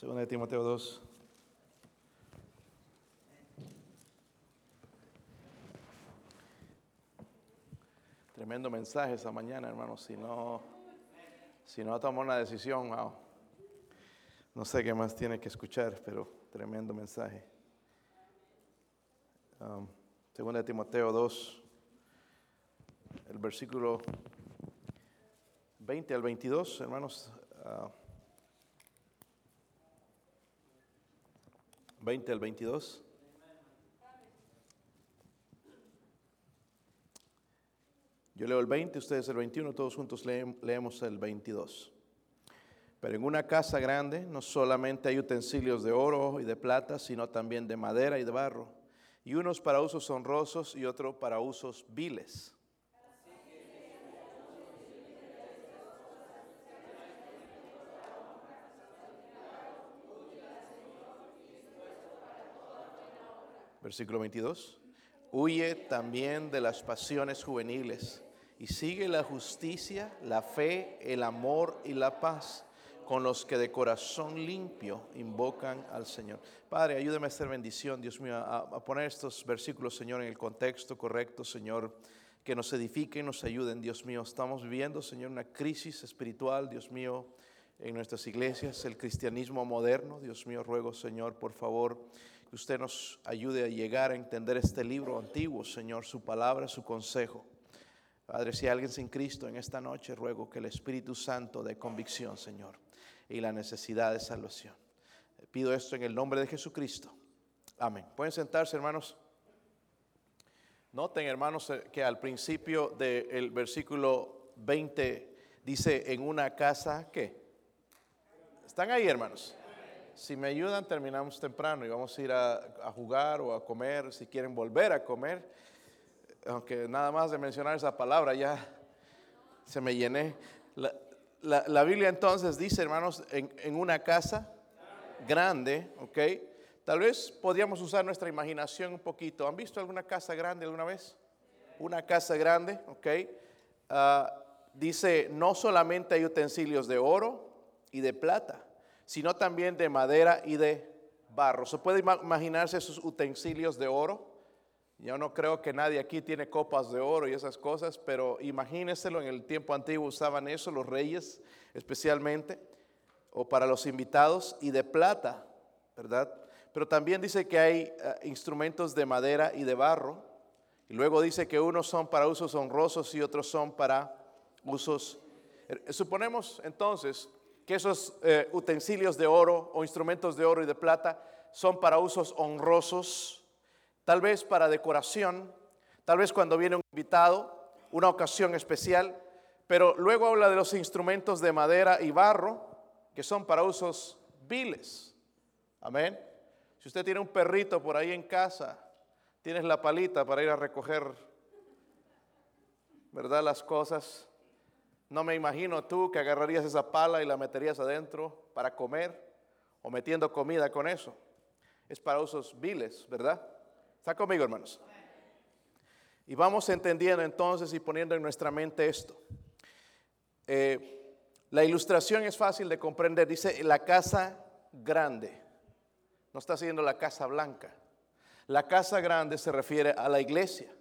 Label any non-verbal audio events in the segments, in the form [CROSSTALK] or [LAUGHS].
Segunda de Timoteo 2. Tremendo mensaje esa mañana, hermanos. Si no, si no toma una decisión, wow. no sé qué más tiene que escuchar, pero tremendo mensaje. Um, segunda de Timoteo 2, el versículo 20 al 22, hermanos. Uh, 20 al 22. Yo leo el 20, ustedes el 21, todos juntos leemos el 22. Pero en una casa grande no solamente hay utensilios de oro y de plata, sino también de madera y de barro, y unos para usos honrosos y otros para usos viles. Versículo 22. Huye también de las pasiones juveniles y sigue la justicia, la fe, el amor y la paz con los que de corazón limpio invocan al Señor. Padre, ayúdame a hacer bendición, Dios mío, a, poner estos versículos, Señor, en el contexto correcto, Señor, que nos edifiquen, nos ayuden, Dios mío. Estamos viviendo, Señor, una crisis espiritual, Dios mío, en nuestras iglesias, el cristianismo moderno. Dios mío, ruego, Señor, por favor, que usted nos ayude a llegar a entender este libro antiguo, Señor, su palabra, su consejo. Padre, si hay alguien sin Cristo en esta noche, ruego que el Espíritu Santo dé convicción, Señor, y la necesidad de salvación. Pido esto en el nombre de Jesucristo. Amén. Pueden sentarse, hermanos. Noten, hermanos, eh, que al principio del versículo 20 dice, en una casa, ¿qué? ¿Están ahí, hermanos? Si me ayudan, terminamos temprano y vamos a ir a, jugar o a comer, si quieren volver a comer aunque nada más de mencionar esa palabra ya se me llené. La, Biblia entonces dice, hermanos, en, una casa grande, ¿ok? Tal vez podríamos usar nuestra imaginación un poquito. ¿Han visto alguna casa grande alguna vez? Una casa grande, ¿ok? Ah, dice, no solamente hay utensilios de oro y de plata, sino también de madera y de barro. ¿Se puede imaginarse esos utensilios de oro? Yo no creo que nadie aquí tiene copas de oro y esas cosas, pero imagínenselo, en el tiempo antiguo usaban eso los reyes especialmente, o para los invitados, y de plata, ¿verdad? Pero también dice que hay eh, instrumentos de madera y de barro, y luego dice que unos son para usos honrosos y otros son para usos... Eh, suponemos entonces que esos eh, utensilios de oro o instrumentos de oro y de plata son para usos honrosos, tal vez para decoración, tal vez cuando viene un invitado, una ocasión especial, pero luego habla de los instrumentos de madera y barro que son para usos viles. Amén. Si usted tiene un perrito por ahí en casa, tienes la palita para ir a recoger, ¿verdad? Las cosas. No me imagino tú que agarrarías esa pala y la meterías adentro para comer o metiendo comida con eso. Es para usos viles, ¿verdad? ¿Está conmigo, hermanos? Y vamos entendiendo entonces y poniendo en nuestra mente esto. Eh, la ilustración es fácil de comprender. Dice la casa grande. No está siguiendo la casa blanca. La casa grande se refiere a la iglesia.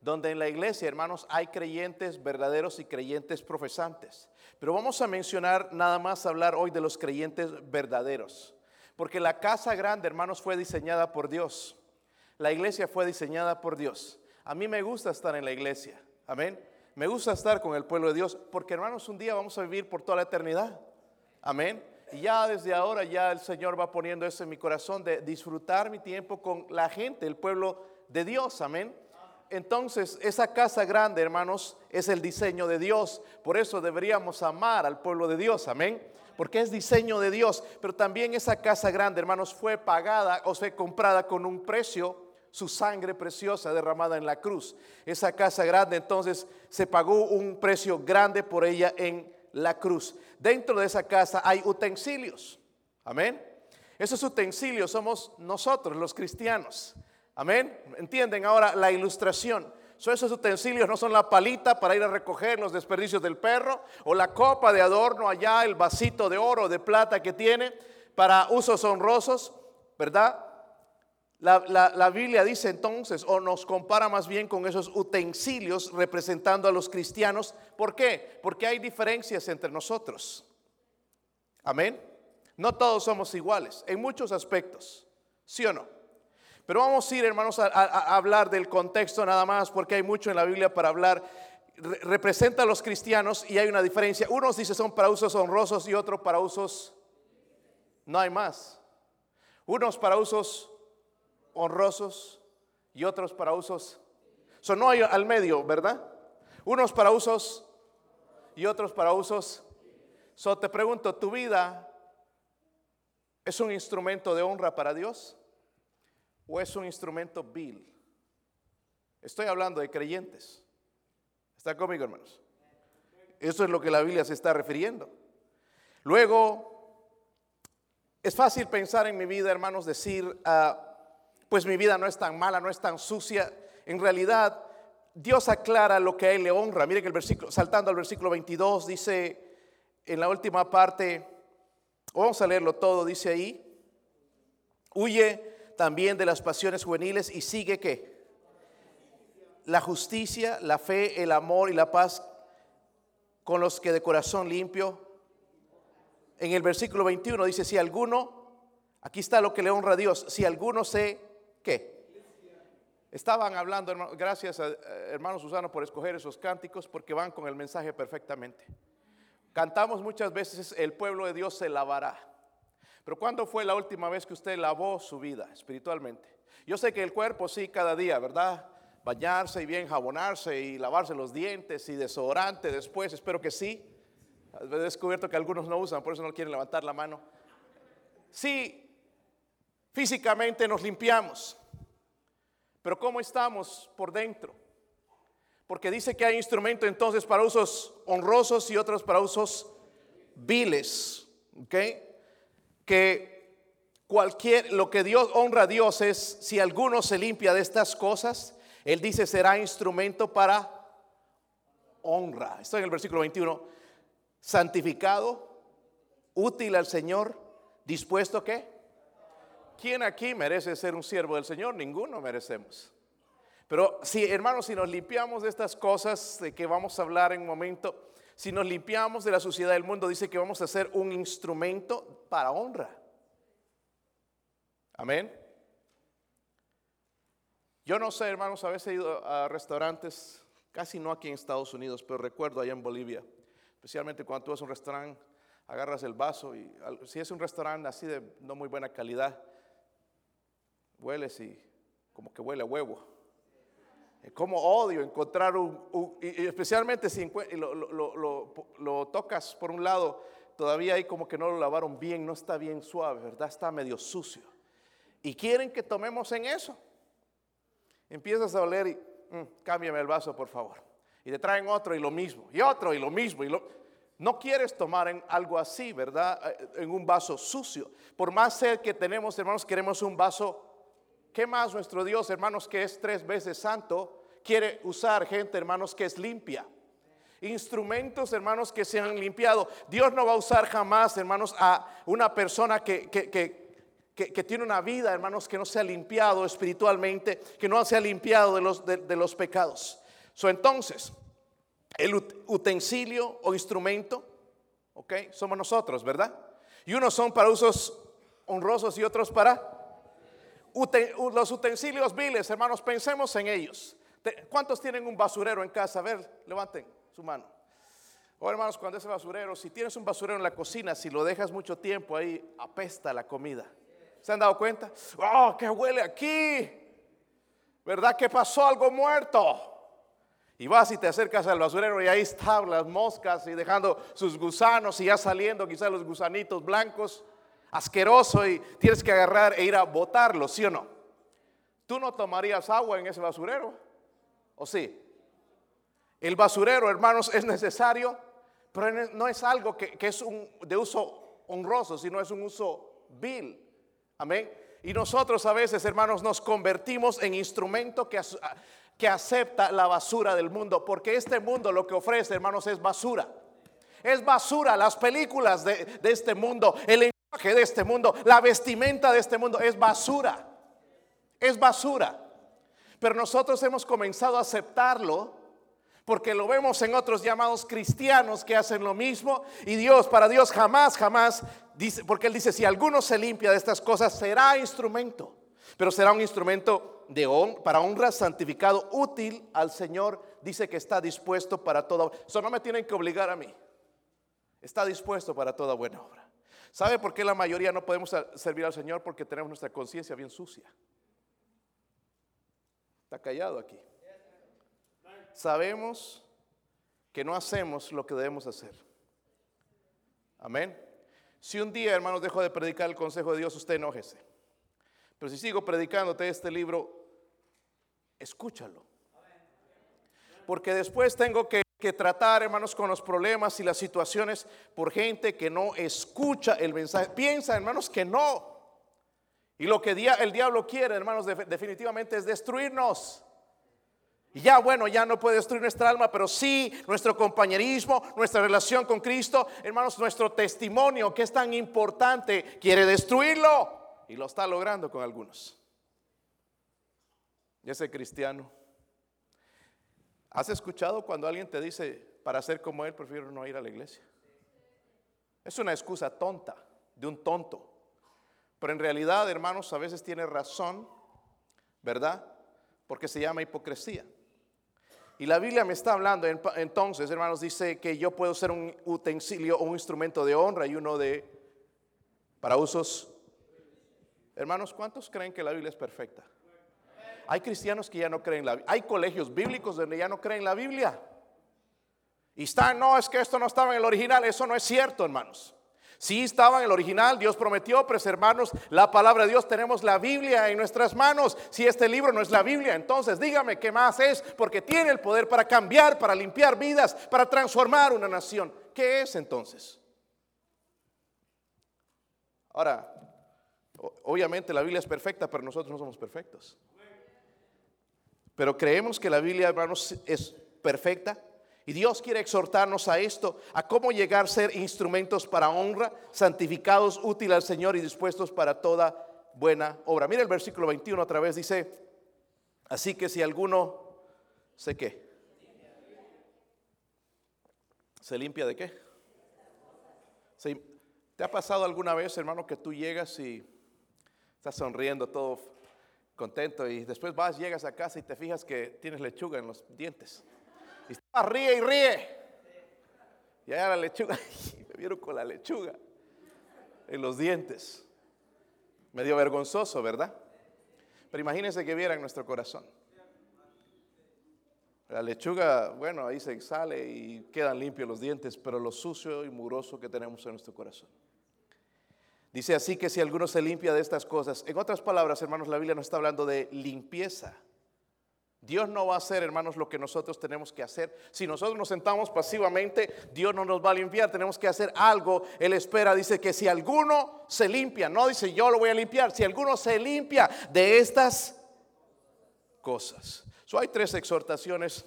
Donde en la iglesia, hermanos, hay creyentes verdaderos y creyentes profesantes. Pero vamos a mencionar nada más hablar hoy de los creyentes verdaderos. Porque la casa grande, hermanos, fue diseñada por Dios. La iglesia fue diseñada por Dios. A mí me gusta estar en la iglesia. Amén. Me gusta estar con el pueblo de Dios porque hermanos, un día vamos a vivir por toda la eternidad. Amén. Y ya desde ahora ya el Señor va poniendo eso en mi corazón de disfrutar mi tiempo con la gente, el pueblo de Dios. Amén. Entonces, esa casa grande, hermanos, es el diseño de Dios. Por eso deberíamos amar al pueblo de Dios. Amén. Porque es diseño de Dios. Pero también esa casa grande, hermanos, fue pagada o fue comprada con un precio su sangre preciosa derramada en la cruz. Esa casa grande entonces se pagó un precio grande por ella en la cruz. Dentro de esa casa hay utensilios. Amén. Esos utensilios somos nosotros, los cristianos. Amén. ¿Entienden ahora la ilustración? esos utensilios no son la palita para ir a recoger los desperdicios del perro o la copa de adorno allá, el vasito de oro o de plata que tiene para usos honrosos, ¿verdad? La, la, la, Biblia dice entonces, o nos compara más bien con esos utensilios representando a los cristianos. ¿Por qué? Porque hay diferencias entre nosotros. Amén. No todos somos iguales en muchos aspectos, ¿sí o no? Pero vamos a ir, hermanos, a, hablar del contexto nada más, porque hay mucho en la Biblia para hablar. Re representa a los cristianos y hay una diferencia. Unos dice son para usos honrosos y otros para usos... No hay más. Unos para usos honrosos y otros para usos... So, no hay al medio, ¿verdad? Unos para usos y otros para usos. So, te pregunto, ¿tu vida es un instrumento de honra para Dios o es un instrumento vil? Estoy hablando de creyentes. ¿Está conmigo, hermanos? Eso es lo que la Biblia se está refiriendo. Luego, es fácil pensar en mi vida, hermanos, decir, uh, pues mi vida no es tan mala, no es tan sucia. En realidad, Dios aclara lo que a Él le honra. Mire que el versículo, saltando al versículo 22, dice en la última parte, vamos a leerlo todo, dice ahí, huye también de las pasiones juveniles y sigue que la justicia, la fe, el amor y la paz con los que de corazón limpio. En el versículo 21 dice, si alguno, aquí está lo que le honra a Dios, si alguno se ¿Qué? Estaban hablando, gracias a hermano Susano por escoger esos cánticos porque van con el mensaje perfectamente. Cantamos muchas veces, el pueblo de Dios se lavará. Pero ¿cuándo fue la última vez que usted lavó su vida espiritualmente? Yo sé que el cuerpo sí, cada día, ¿verdad? Bañarse y bien jabonarse y lavarse los dientes y desodorante después, espero que sí. He descubierto que algunos no usan, por eso no quieren levantar la mano. Sí, Físicamente nos limpiamos, pero ¿cómo estamos por dentro? Porque dice que hay instrumentos entonces para usos honrosos y otros para usos viles, ¿ok? Que cualquier, lo que Dios honra a Dios es, si alguno se limpia de estas cosas, Él dice será instrumento para honra. Esto en el versículo 21. Santificado, útil al Señor, dispuesto a qué? ¿Quién aquí merece ser un siervo del Señor? Ninguno merecemos. Pero si, hermanos, si nos limpiamos de estas cosas de que vamos a hablar en un momento, si nos limpiamos de la suciedad del mundo, dice que vamos a ser un instrumento para honra. Amén. Yo no sé, hermanos, a veces he ido a restaurantes, casi no aquí en Estados Unidos, pero recuerdo allá en Bolivia, especialmente cuando tú vas a un restaurante, agarras el vaso y si es un restaurante así de no muy buena calidad, hueles y como que huele a huevo. Como odio encontrar un, y especialmente si lo, tocas por un lado, todavía hay como que no lo lavaron bien, no está bien suave, ¿verdad? Está medio sucio. Y quieren que tomemos en eso. Empiezas a oler y, mm, cámbiame el vaso, por favor. Y te traen otro y lo mismo, y otro y lo mismo. Y no quieres tomar en algo así, ¿verdad? Eh, en un vaso sucio. Por más sed que tenemos, hermanos, queremos un vaso ¿Qué más nuestro Dios, hermanos, que es tres veces santo, quiere usar gente, hermanos, que es limpia? Instrumentos, hermanos, que se han limpiado. Dios no va a usar jamás, hermanos, a una persona que, que, tiene una vida, hermanos, que no se ha limpiado espiritualmente, que no se ha limpiado de los, de, los pecados. So, entonces, el utensilio o instrumento, ok, somos nosotros, ¿verdad? Y unos son para usos honrosos y otros para los utensilios viles, hermanos, pensemos en ellos. ¿Cuántos tienen un basurero en casa? A ver, levanten su mano. Oh, hermanos, cuando ese basurero, si tienes un basurero en la cocina, si lo dejas mucho tiempo ahí, apesta la comida. ¿Se han dado cuenta? ¡Oh, que huele aquí! ¿Verdad que pasó algo muerto? Y vas y te acercas al basurero y ahí están las moscas y dejando sus gusanos y ya saliendo quizás los gusanitos blancos asqueroso y tienes que agarrar e ir a botarlo, ¿sí o no? ¿Tú no tomarías agua en ese basurero? ¿O sí? El basurero, hermanos, es necesario, pero no es algo que, es un, de uso honroso, sino es un uso vil. Amén. Y nosotros a veces, hermanos, nos convertimos en instrumento que, que acepta la basura del mundo, porque este mundo lo que ofrece, hermanos, es basura. Es basura las películas de, de este mundo, el Que de este mundo, la vestimenta de este mundo es basura. Es basura. Pero nosotros hemos comenzado a aceptarlo porque lo vemos en otros llamados cristianos que hacen lo mismo y Dios, para Dios jamás, jamás dice, porque Él dice, si alguno se limpia de estas cosas, será instrumento, pero será un instrumento de para honra, santificado, útil al Señor, dice que está dispuesto para toda, eso no me tienen que obligar a mí, está dispuesto para toda buena obra. ¿Sabe por qué la mayoría no podemos servir al Señor? Porque tenemos nuestra conciencia bien sucia. Está callado aquí. Sabemos que no hacemos lo que debemos hacer. Amén. Si un día, hermanos, dejo de predicar el consejo de Dios, usted enójese. Pero si sigo predicándote este libro, escúchalo. Porque después tengo que, tratar, hermanos, con los problemas y las situaciones por gente que no escucha el mensaje. Piensa, hermanos, que no. Y lo que el diablo quiere, hermanos, definitivamente es destruirnos. Y ya, bueno, ya no puede destruir nuestra alma, pero sí nuestro compañerismo, nuestra relación con Cristo, hermanos, nuestro testimonio, que es tan importante, quiere destruirlo. Y lo está logrando con algunos. Y ese cristiano. ¿Has escuchado cuando alguien te dice, para ser como él, prefiero no ir a la iglesia? Es una excusa tonta, de un tonto. Pero en realidad, hermanos, a veces tiene razón, ¿verdad? Porque se llama hipocresía. Y la Biblia me está hablando, entonces, hermanos, dice que yo puedo ser un utensilio o un instrumento de honra y uno de, para usos. Hermanos, ¿cuántos creen que la Biblia es perfecta? Hay cristianos que ya no creen la Biblia. Hay colegios bíblicos donde ya no creen la Biblia. Y están, no, es que esto no estaba en el original. Eso no es cierto, hermanos. Sí estaba en el original, Dios prometió preservarnos la palabra de Dios, tenemos la Biblia en nuestras manos. Si este libro no es la Biblia, entonces dígame qué más es, porque tiene el poder para cambiar, para limpiar vidas, para transformar una nación. ¿Qué es entonces? Ahora, obviamente la Biblia es perfecta, pero nosotros no somos perfectos. Pero creemos que la Biblia, hermanos, es perfecta y Dios quiere exhortarnos a esto, a cómo llegar a ser instrumentos para honra, santificados, útiles al Señor y dispuestos para toda buena obra. Mira el versículo 21 otra vez, dice, así que si alguno, ¿sé qué? ¿Se limpia de qué? ¿Te ha pasado alguna vez, hermano, que tú llegas y estás sonriendo todo contento y después vas, llegas a casa y te fijas que tienes lechuga en los dientes? Y estaba ríe y ríe. Y allá la lechuga, [LAUGHS] y me vieron con la lechuga en los dientes. Medio vergonzoso, ¿verdad? Pero imagínense que viera en nuestro corazón. La lechuga, bueno, ahí se sale y quedan limpios los dientes, pero lo sucio y muroso que tenemos en nuestro corazón. Dice así que si alguno se limpia de estas cosas, en otras palabras, hermanos, la Biblia nos está hablando de limpieza. Dios no va a hacer, hermanos, lo que nosotros tenemos que hacer. Si nosotros nos sentamos pasivamente, Dios no nos va a limpiar. Tenemos que hacer algo. Él espera, dice que si alguno se limpia, no dice yo lo voy a limpiar, si alguno se limpia de estas cosas. Hay tres exhortaciones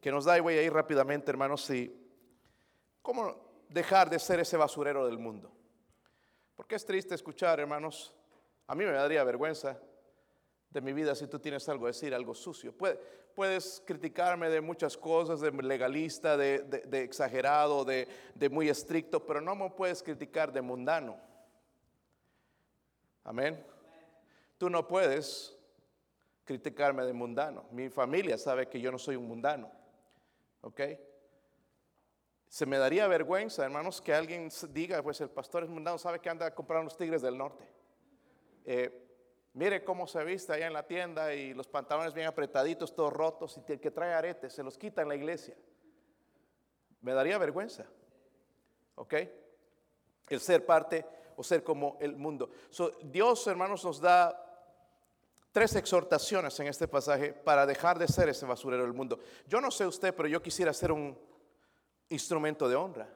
que nos da y voy a ir rápidamente, hermanos, si cómo dejar de ser ese basurero del mundo. Porque es triste escuchar, hermanos, a mí me daría vergüenza de mi vida si tú tienes algo a decir, algo sucio. Puedes criticarme de muchas cosas, de legalista, de, exagerado, de, de, muy estricto, pero no me puedes criticar de mundano. Amén. Tú no puedes criticarme de mundano. Mi familia sabe que yo no soy un mundano. ¿Ok? Se me daría vergüenza, hermanos, que alguien diga, pues el pastor es mundano, sabe que anda a comprar unos tigres del norte. Eh, Mire cómo se viste allá en la tienda y los pantalones bien apretaditos, todos rotos, y el que trae aretes se los quita en la iglesia. Me daría vergüenza. ¿Ok? El ser parte o ser como el mundo. Dios, hermanos, nos da tres exhortaciones en este pasaje para dejar de ser ese basurero del mundo. Yo no sé usted, pero yo quisiera ser un instrumento de honra.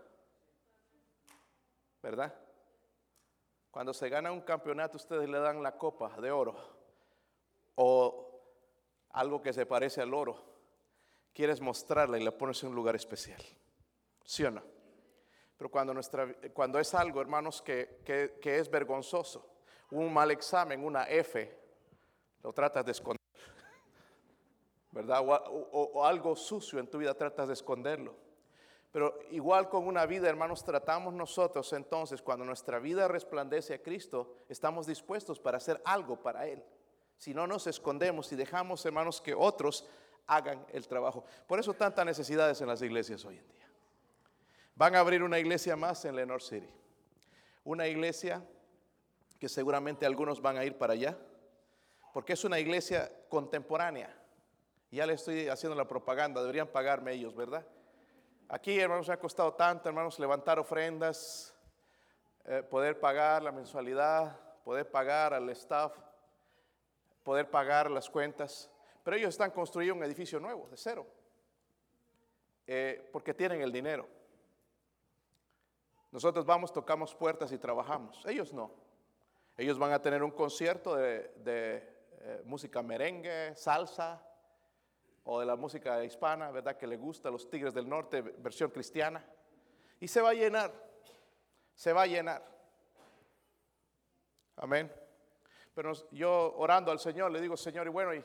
¿Verdad? Cuando se gana un campeonato, ustedes le dan la copa de oro o algo que se parece al oro. Quieres mostrarla y la pones en un lugar especial. ¿Sí o no? Pero cuando, nuestra, cuando es algo, hermanos, que, es vergonzoso, un mal examen, una F, lo tratas de esconder. [LAUGHS] ¿Verdad? O- o algo sucio en tu vida tratas de esconderlo. Pero igual con una vida, hermanos, tratamos nosotros entonces, cuando nuestra vida resplandece a Cristo, estamos dispuestos para hacer algo para Él. Si no nos escondemos y dejamos, hermanos, que otros hagan el trabajo. Por eso tantas necesidades en las iglesias hoy en día. Van a abrir una iglesia más en Lenore City. Una iglesia que seguramente algunos van a ir para allá, porque es una iglesia contemporánea. Ya le estoy haciendo la propaganda, deberían pagarme ellos, ¿verdad? Aquí, hermanos, ha costado tanto, hermanos, levantar ofrendas, eh, poder pagar la mensualidad, poder pagar al staff, poder pagar las cuentas. Pero ellos están construyendo un edificio nuevo, de cero, eh, porque tienen el dinero. Nosotros vamos, tocamos puertas y trabajamos. Ellos no. Ellos van a tener un concierto de, de, eh, música merengue, salsa o de la música hispana, ¿verdad? Que le gusta los Tigres del Norte, versión cristiana. Y se va a llenar, se va a llenar. Amén. Pero yo orando al Señor le digo, Señor, y bueno, ¿y,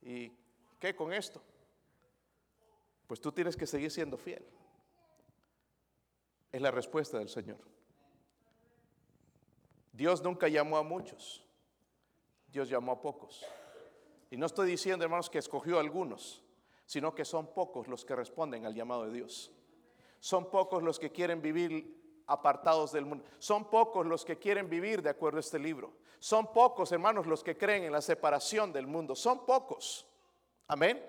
¿y qué con esto? Pues tú tienes que seguir siendo fiel. Es la respuesta del Señor. Dios nunca llamó a muchos, Dios llamó a pocos. Y no estoy diciendo, hermanos, que escogió algunos, sino que son pocos los que responden al llamado de Dios. Son pocos los que quieren vivir apartados del mundo. Son pocos los que quieren vivir de acuerdo a este libro. Son pocos, hermanos, los que creen en la separación del mundo. Son pocos. Amén.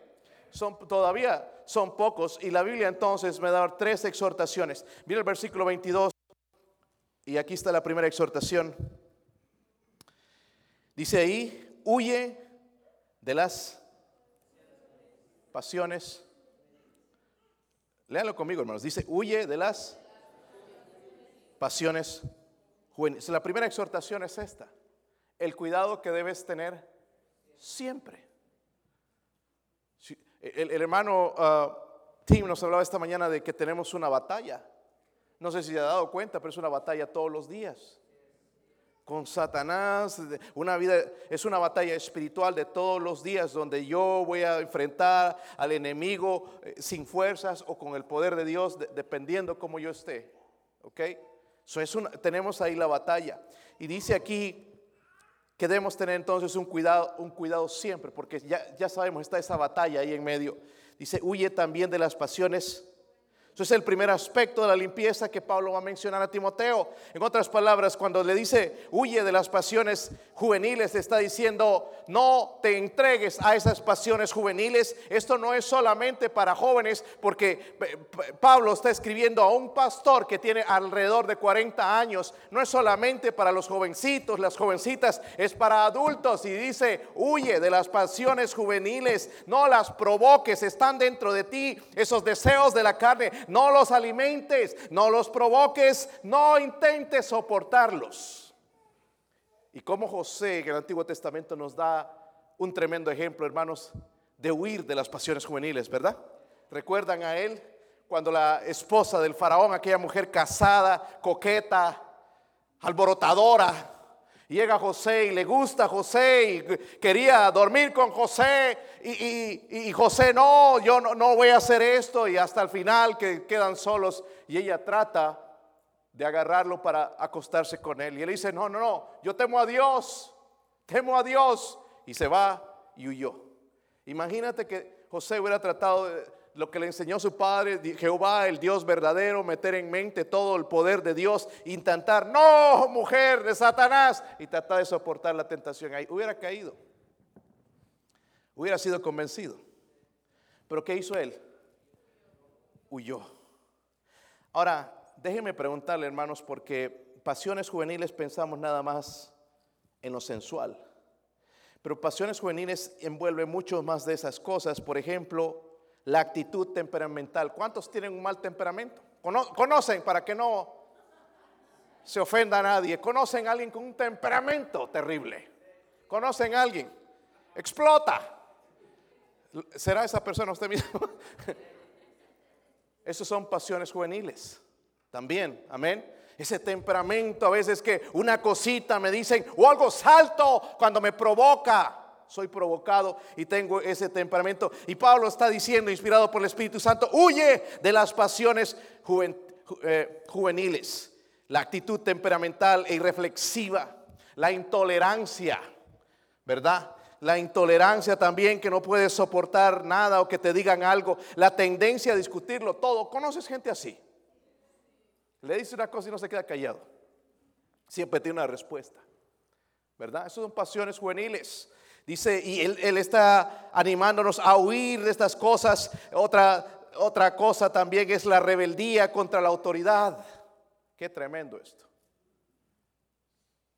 Son todavía son pocos y la Biblia entonces me da tres exhortaciones. Mira el versículo 22 y aquí está la primera exhortación. Dice ahí, huye de las pasiones. Léanlo conmigo, hermanos. Dice, huye de las pasiones juveniles. La primera exhortación es esta. El cuidado que debes tener siempre. El, el hermano uh, Tim nos hablaba esta mañana de que tenemos una batalla. No sé si se ha dado cuenta, pero es una batalla todos los días. Con Satanás, una vida es una batalla espiritual de todos los días donde yo voy a enfrentar al enemigo eh, sin fuerzas o con el poder de Dios, de, dependiendo cómo yo esté. ¿Ok? So es una, tenemos ahí la batalla. Y dice aquí que debemos tener entonces un cuidado, un cuidado siempre, porque ya, ya sabemos, está esa batalla ahí en medio. Dice, huye también de las pasiones. Eso es el primer aspecto de la limpieza que Pablo va a mencionar a Timoteo. En otras palabras, cuando le dice, huye de las pasiones juveniles, está diciendo, no te entregues a esas pasiones juveniles. Esto no es solamente para jóvenes, porque Pablo está escribiendo a un pastor que tiene alrededor de 40 años. No es solamente para los jovencitos, las jovencitas, es para adultos. Y dice, huye de las pasiones juveniles, no las provoques, están dentro de ti esos deseos de la carne no los alimentes, no los provoques, no intentes soportarlos. Y como José en el Antiguo Testamento nos da un tremendo ejemplo, hermanos, de huir de las pasiones juveniles, ¿verdad? ¿Recuerdan a él cuando la esposa del faraón, aquella mujer casada, coqueta, alborotadora, Llega José y le gusta José y quería dormir con José y, y, José no, yo no, no voy a hacer esto y hasta el final que quedan solos y ella trata de agarrarlo para acostarse con él. Y él dice, no, no, no, yo temo a Dios, temo a Dios y se va y huyó. Imagínate que José hubiera tratado de lo que le enseñó su padre, Jehová, el Dios verdadero, meter en mente todo el poder de Dios, intentar, no, mujer de Satanás, y tratar de soportar la tentación ahí. Hubiera caído, hubiera sido convencido. Pero ¿qué hizo él? Huyó. Ahora, déjenme preguntarle, hermanos, porque pasiones juveniles pensamos nada más en lo sensual. Pero pasiones juveniles envuelven mucho más de esas cosas. Por ejemplo, la actitud temperamental. ¿Cuántos tienen un mal temperamento? Conocen para que no se ofenda a nadie. Conocen a alguien con un temperamento terrible. Conocen a alguien. Explota. ¿Será esa persona usted mismo? [LAUGHS] Esas son pasiones juveniles. También, amén. Ese temperamento a veces que una cosita me dicen o algo salto cuando me provoca. Soy provocado y tengo ese temperamento. Y Pablo está diciendo, inspirado por el Espíritu Santo, huye de las pasiones eh, juveniles, la actitud temperamental e irreflexiva, la intolerancia, ¿verdad? La intolerancia también que no puedes soportar nada o que te digan algo, la tendencia a discutirlo todo. ¿Conoces gente así? Le dice una cosa y no se queda callado. Siempre tiene una respuesta. ¿Verdad? Esas son pasiones juveniles. Dice, y él, está animándonos a huir de estas cosas. Otra, otra cosa también es la rebeldía contra la autoridad. Qué tremendo esto.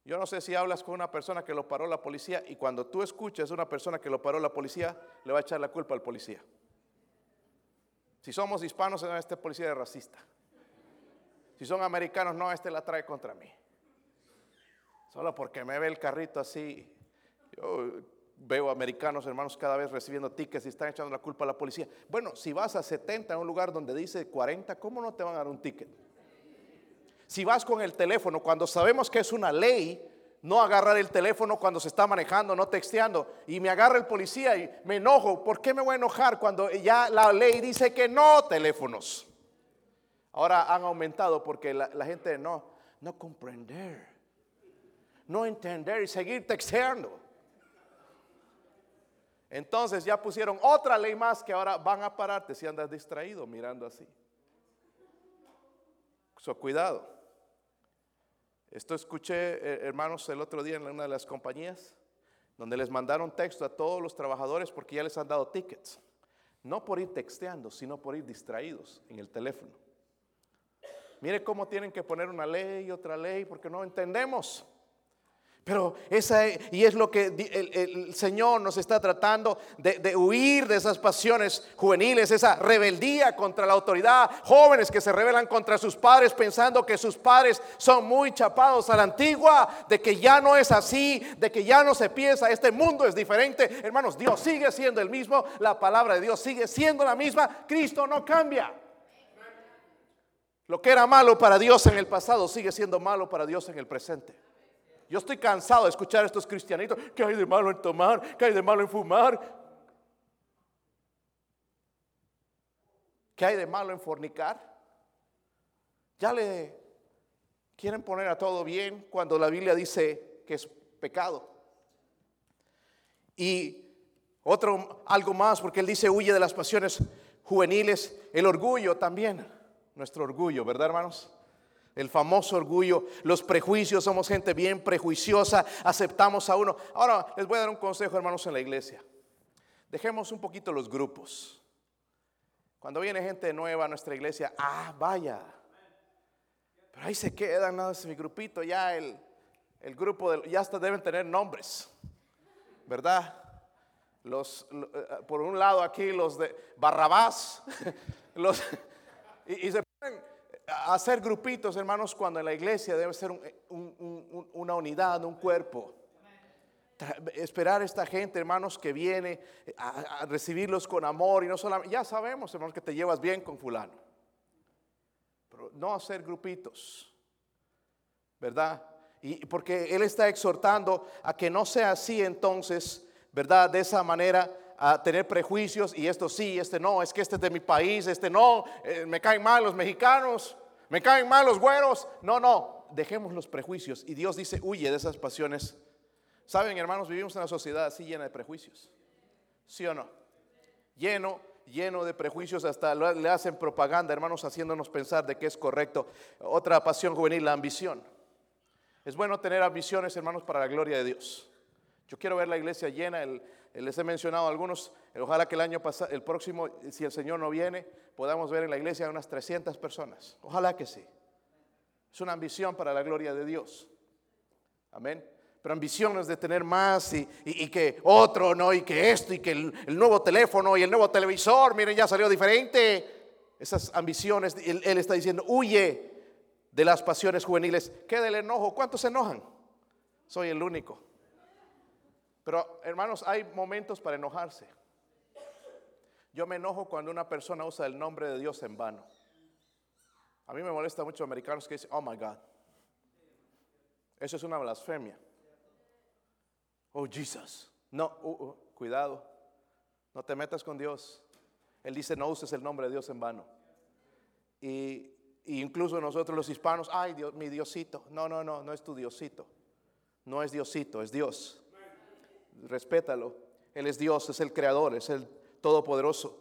Yo no sé si hablas con una persona que lo paró la policía y cuando tú escuchas a una persona que lo paró la policía, le va a echar la culpa al policía. Si somos hispanos, este policía es racista. Si son americanos, no, este la trae contra mí. Solo porque me ve el carrito así. Yo veo americanos, hermanos, cada vez recibiendo tickets y están echando la culpa a la policía. Bueno, si vas a 70 en un lugar donde dice 40, ¿cómo no te van a dar un ticket? Si vas con el teléfono, cuando sabemos que es una ley, no agarrar el teléfono cuando se está manejando, no texteando, y me agarra el policía y me enojo. ¿Por qué me voy a enojar cuando ya la ley dice que no teléfonos? Ahora han aumentado porque la, gente no, no comprender, no entender y seguir texteando. Entonces ya pusieron otra ley más que ahora van a pararte si andas distraído mirando así. So, cuidado. Esto escuché, eh, hermanos, el otro día en una de las compañías, donde les mandaron texto a todos los trabajadores porque ya les han dado tickets. No por ir texteando, sino por ir distraídos en el teléfono. Mire cómo tienen que poner una ley y otra ley porque no entendemos. Pero esa y es lo que el, Señor nos está tratando de, huir de esas pasiones juveniles, esa rebeldía contra la autoridad, jóvenes que se rebelan contra sus padres pensando que sus padres son muy chapados a la antigua, de que ya no es así, de que ya no se piensa, este mundo es diferente. Hermanos, Dios sigue siendo el mismo, la palabra de Dios sigue siendo la misma, Cristo no cambia. Lo que era malo para Dios en el pasado sigue siendo malo para Dios en el presente. Yo estoy cansado de escuchar a estos cristianitos, ¿qué hay de malo en tomar? ¿Qué hay de malo en fumar? ¿Qué hay de malo en fornicar? Ya le quieren poner a todo bien cuando la Biblia dice que es pecado. Y otro, algo más, porque él dice huye de las pasiones juveniles, el orgullo también nuestro orgullo, ¿verdad hermanos? El famoso orgullo, los prejuicios, somos gente bien prejuiciosa, aceptamos a uno. Ahora les voy a dar un consejo hermanos en la iglesia. Dejemos un poquito los grupos. Cuando viene gente nueva a nuestra iglesia, ah, vaya. Pero ahí se quedan, ¿no? Es mi grupito, ya el, el grupo, de, ya hasta deben tener nombres, ¿verdad? Los, eh, por un lado aquí los de Barrabás, [LAUGHS] los, y, se pueden hacer grupitos, hermanos, cuando en la iglesia debe ser una unidad, un cuerpo. esperar a esta gente, hermanos, que viene a, recibirlos con amor y no solamente, ya sabemos, hermanos, que te llevas bien con fulano. Pero no hacer grupitos, ¿verdad? Y porque Él está exhortando a que no sea así entonces, ¿verdad? De esa manera a tener prejuicios y esto sí, este no, es que este es de mi país, este no, eh, me caen mal los mexicanos, me caen mal los güeros. No, no, dejemos los prejuicios y Dios dice, huye de esas pasiones. Saben, hermanos, vivimos en una sociedad así llena de prejuicios. ¿Sí o no? Lleno, lleno de prejuicios, hasta le hacen propaganda, hermanos, haciéndonos pensar de que es correcto. Otra pasión juvenil, la ambición. Es bueno tener ambiciones, hermanos, para la gloria de Dios. Yo quiero ver la iglesia llena, el, les he mencionado algunos, ojalá que el año pasado, el próximo, si el Señor no viene, podamos ver en la iglesia unas 300 personas. Ojalá que sí. Es una ambición para la gloria de Dios. Amén. Pero ambiciones de tener más y, que otro, ¿no? Y que esto y que el, nuevo teléfono y el nuevo televisor, miren, ya salió diferente. Esas ambiciones, él, está diciendo, huye de las pasiones juveniles. ¿Qué del enojo? ¿Cuántos se enojan? Soy el único. Pero hermanos, hay momentos para enojarse. Yo me enojo cuando una persona usa el nombre de Dios en vano. A mí me molesta mucho americanos que dicen, oh my God. Eso es una blasfemia. Oh Jesus. No, uh, uh, cuidado. No te metas con Dios. Él dice, no uses el nombre de Dios en vano. Y, y incluso nosotros los hispanos, ay Dios, mi Diosito. No, no, no, no es tu Diosito. No es Diosito, es Dios. Respétalo. Él es Dios, es el creador, es el todopoderoso.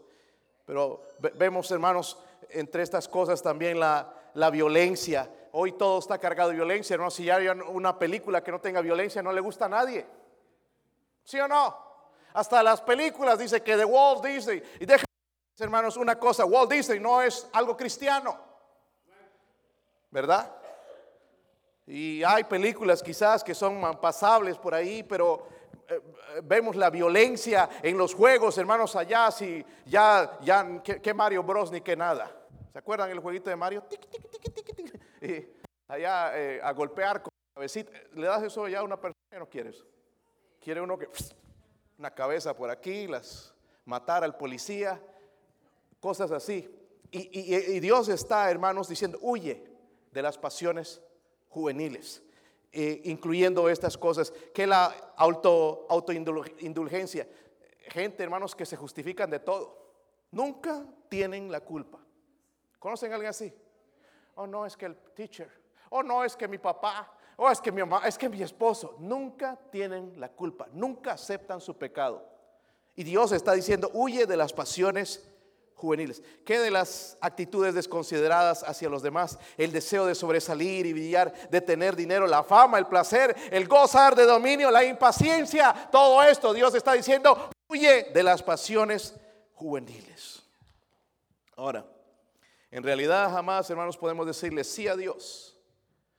Pero vemos, hermanos, entre estas cosas también la, la violencia. Hoy todo está cargado de violencia. ¿no? Si hay una película que no tenga violencia, no le gusta a nadie. ¿Sí o no? Hasta las películas dice que de Walt Disney. Y déjenme, hermanos, una cosa: Walt Disney no es algo cristiano. ¿Verdad? Y hay películas quizás que son pasables por ahí, pero vemos la violencia en los juegos, hermanos, allá, si ya, ya, que, Mario Bros ni que nada. ¿Se acuerdan el jueguito de Mario? y allá eh, a golpear con la cabecita. Le das eso ya a una persona que no quieres. Quiere uno que, una cabeza por aquí, las matar al policía, cosas así. Y Dios está, hermanos, diciendo, huye de las pasiones juveniles. Eh, incluyendo estas cosas, que la auto, autoindulgencia. Gente, hermanos, que se justifican de todo. Nunca tienen la culpa. ¿Conocen a alguien así? Oh, no, es que el teacher. Oh, no, es que mi papá. Oh, es que mi mamá. Es que mi esposo. Nunca tienen la culpa. Nunca aceptan su pecado. Y Dios está diciendo, huye de las pasiones juveniles. ¿Qué de las actitudes desconsideradas hacia los demás? El deseo de sobresalir y brillar, de tener dinero, la fama, el placer, el gozar de dominio, la impaciencia, todo esto Dios está diciendo, huye de las pasiones juveniles. Ahora, en realidad jamás, hermanos, podemos decirle sí a Dios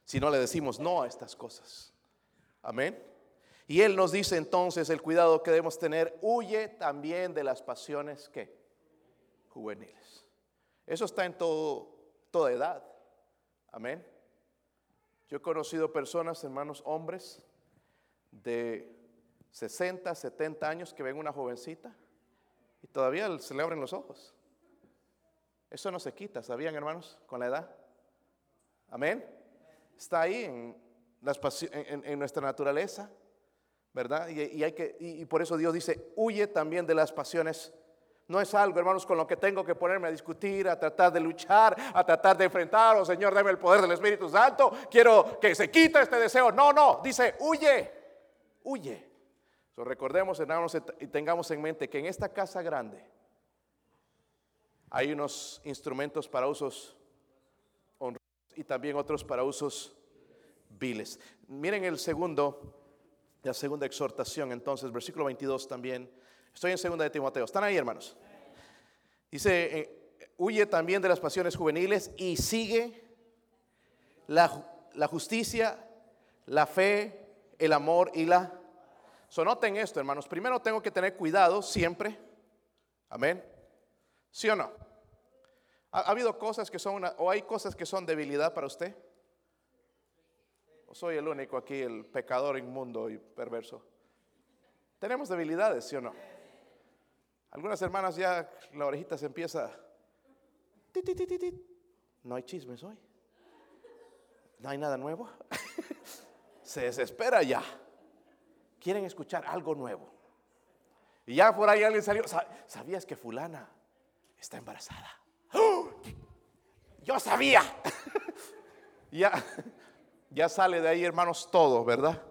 si no le decimos no a estas cosas. Amén. Y Él nos dice entonces el cuidado que debemos tener, huye también de las pasiones que juveniles. Eso está en todo, toda edad. Amén. Yo he conocido personas, hermanos, hombres de 60, 70 años que ven una jovencita y todavía se le abren los ojos. Eso no se quita, ¿sabían, hermanos? Con la edad. Amén. Está ahí en, en, nuestra naturaleza, ¿verdad? Y, hay que, y por eso Dios dice, huye también de las pasiones no es algo, hermanos, con lo que tengo que ponerme a discutir, a tratar de luchar, a tratar de enfrentar. Oh Señor, dame el poder del Espíritu Santo. Quiero que se quite este deseo. No, no. Dice, huye, huye. recordemos, hermanos, y tengamos en mente que en esta casa grande hay unos instrumentos para usos honrosos y también otros para usos viles. Miren el segundo, la segunda exhortación, entonces, versículo 22 también Estoy en segunda de Timoteo. ¿Están ahí, hermanos? Dice, eh, huye también de las pasiones juveniles y sigue la, justicia, la fe, el amor y la... So, noten esto, hermanos. Primero tengo que tener cuidado siempre. Amén. ¿Sí o no? ¿Ha, habido cosas que son o hay cosas que son debilidad para usted? ¿O soy el único aquí, el pecador inmundo y perverso? Tenemos debilidades, ¿sí o no? Algunas hermanas ya la orejita se empieza. No hay chismes hoy. No hay nada nuevo. [LAUGHS] se desespera ya. Quieren escuchar algo nuevo. Y ya por ahí alguien salió. ¿Sabías que fulana está embarazada? Yo sabía. [LAUGHS] ya, ya sale de ahí, hermanos, todo, ¿verdad?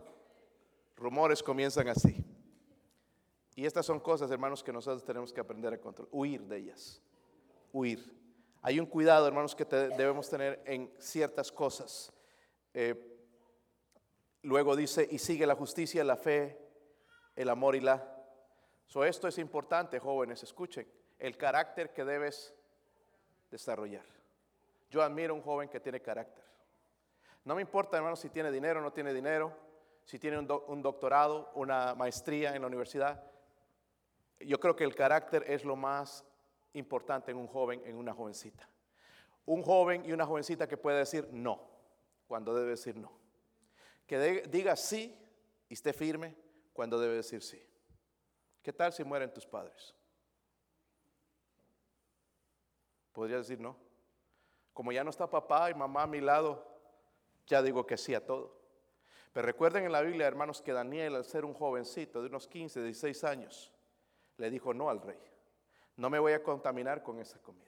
Rumores comienzan así. Y estas son cosas, hermanos, que nosotros tenemos que aprender a controlar, huir de ellas, huir. Hay un cuidado, hermanos, que debemos tener en ciertas cosas. Eh, luego dice, y sigue la justicia, la fe, el amor y la... So, esto es importante, jóvenes, escuchen, el carácter que debes desarrollar. Yo admiro a un joven que tiene carácter. No me importa, hermanos, si tiene dinero o no tiene dinero, si tiene un doctorado, una maestría en la universidad. Yo creo que el carácter es lo más importante en un joven, en una jovencita. Un joven y una jovencita que puede decir no cuando debe decir no. Que diga sí y esté firme cuando debe decir sí. ¿Qué tal si mueren tus padres? ¿Podrías decir no? Como ya no está papá y mamá a mi lado, ya digo que sí a todo. Pero recuerden en la Biblia, hermanos, que Daniel, al ser un jovencito de unos 15, 16 años, le dijo no al rey. No me voy a contaminar con esa comida.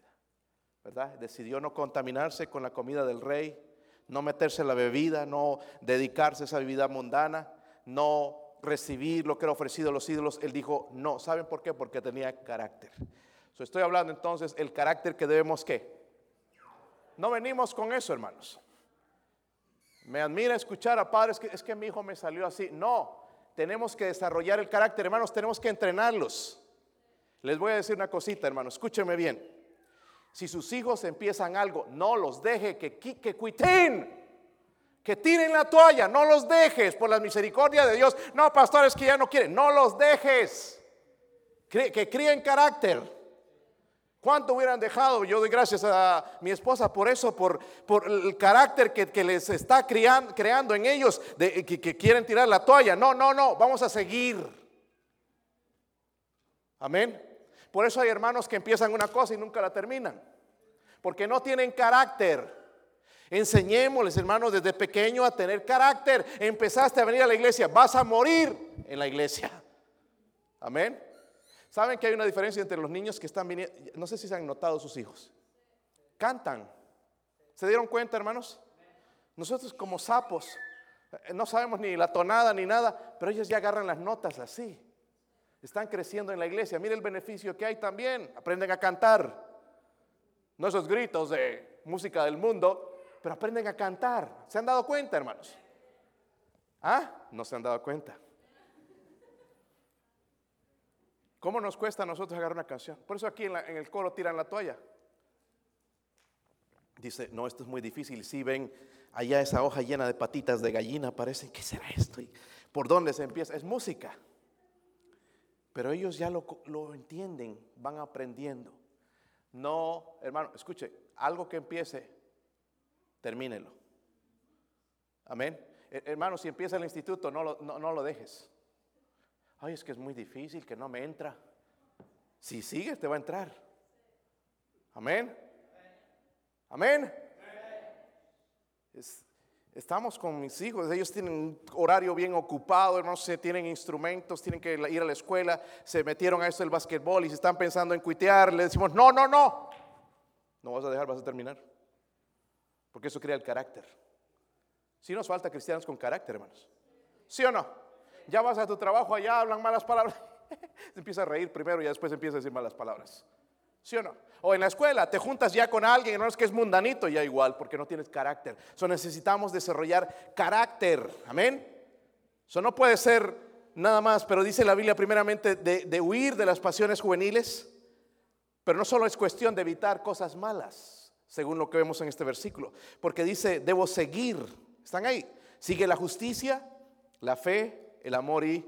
¿Verdad? Decidió no contaminarse con la comida del rey, no meterse en la bebida, no dedicarse a esa bebida mundana, no recibir lo que era ofrecido a los ídolos. Él dijo no. ¿Saben por qué? Porque tenía carácter. estoy hablando entonces el carácter que debemos que. No venimos con eso, hermanos. Me admira escuchar a padres que es que mi hijo me salió así. No, tenemos que desarrollar el carácter, hermanos, tenemos que entrenarlos. Les voy a decir una cosita, hermanos, escúchenme bien. Si sus hijos empiezan algo, no los deje que, que cuiten, que tiren la toalla, no los dejes por la misericordia de Dios. No, pastores que ya no quieren, no los dejes. Que críen carácter. ¿Cuánto hubieran dejado? Yo doy gracias a mi esposa por eso, por, el carácter que, les está creando en ellos, que, que quieren tirar la toalla. No, no, no, vamos a seguir. Amén. Por eso hay hermanos que empiezan una cosa y nunca la terminan, porque no tienen carácter. Enseñémosles, hermanos, desde pequeño a tener carácter. Empezaste a venir a la iglesia, vas a morir en la iglesia. Amén. ¿Saben que hay una diferencia entre los niños que están viniendo? No sé si se han notado sus hijos. Cantan. ¿Se dieron cuenta, hermanos? Nosotros como sapos, eh, no sabemos ni la tonada ni nada, pero ellos ya agarran las notas así. Están creciendo en la iglesia. Mire el beneficio que hay también. Aprenden a cantar. No esos gritos de música del mundo, pero aprenden a cantar. ¿Se han dado cuenta, hermanos? ¿Ah? No se han dado cuenta. ¿Cómo nos cuesta a nosotros agarrar una canción? Por eso aquí en, el coro tiran la toalla. Dice, no, esto es muy difícil. Si ven allá esa hoja llena de patitas de gallina, parecen, ¿qué será esto? ¿Por dónde se empieza? Es música. Pero ellos ya lo, entienden, van aprendiendo. No, hermano, escuche, algo que empiece, termínelo. Amén. Hermano, si empieza el instituto, no lo dejes. Ay, es que es muy difícil, que no me entra. Si sigues, te va a entrar. Amén. Amén. estamos con mis hijos, ellos tienen un horario bien ocupado, hermanos, tienen instrumentos, tienen que ir a la escuela, se metieron a esto del basquetbol y se están pensando en cuitear. Le decimos, no, no, no. No vas a dejar, vas a terminar. Porque eso crea el carácter. Si nos falta cristianos con carácter, hermanos. ¿Sí o no? Ya vas a tu trabajo, allá hablan malas palabras. [LAUGHS] empieza a reír primero y después empieza a decir malas palabras. ¿Sí o no? O en la escuela, te juntas ya con alguien, no es que es mundanito, ya igual, porque no tienes carácter. So necesitamos desarrollar carácter. Amén. Eso no puede ser nada más, pero dice la Biblia primeramente de, de huir de las pasiones juveniles. Pero no solo es cuestión de evitar cosas malas, según lo que vemos en este versículo, porque dice, debo seguir. ¿Están ahí? Sigue la justicia, la fe, el amor y...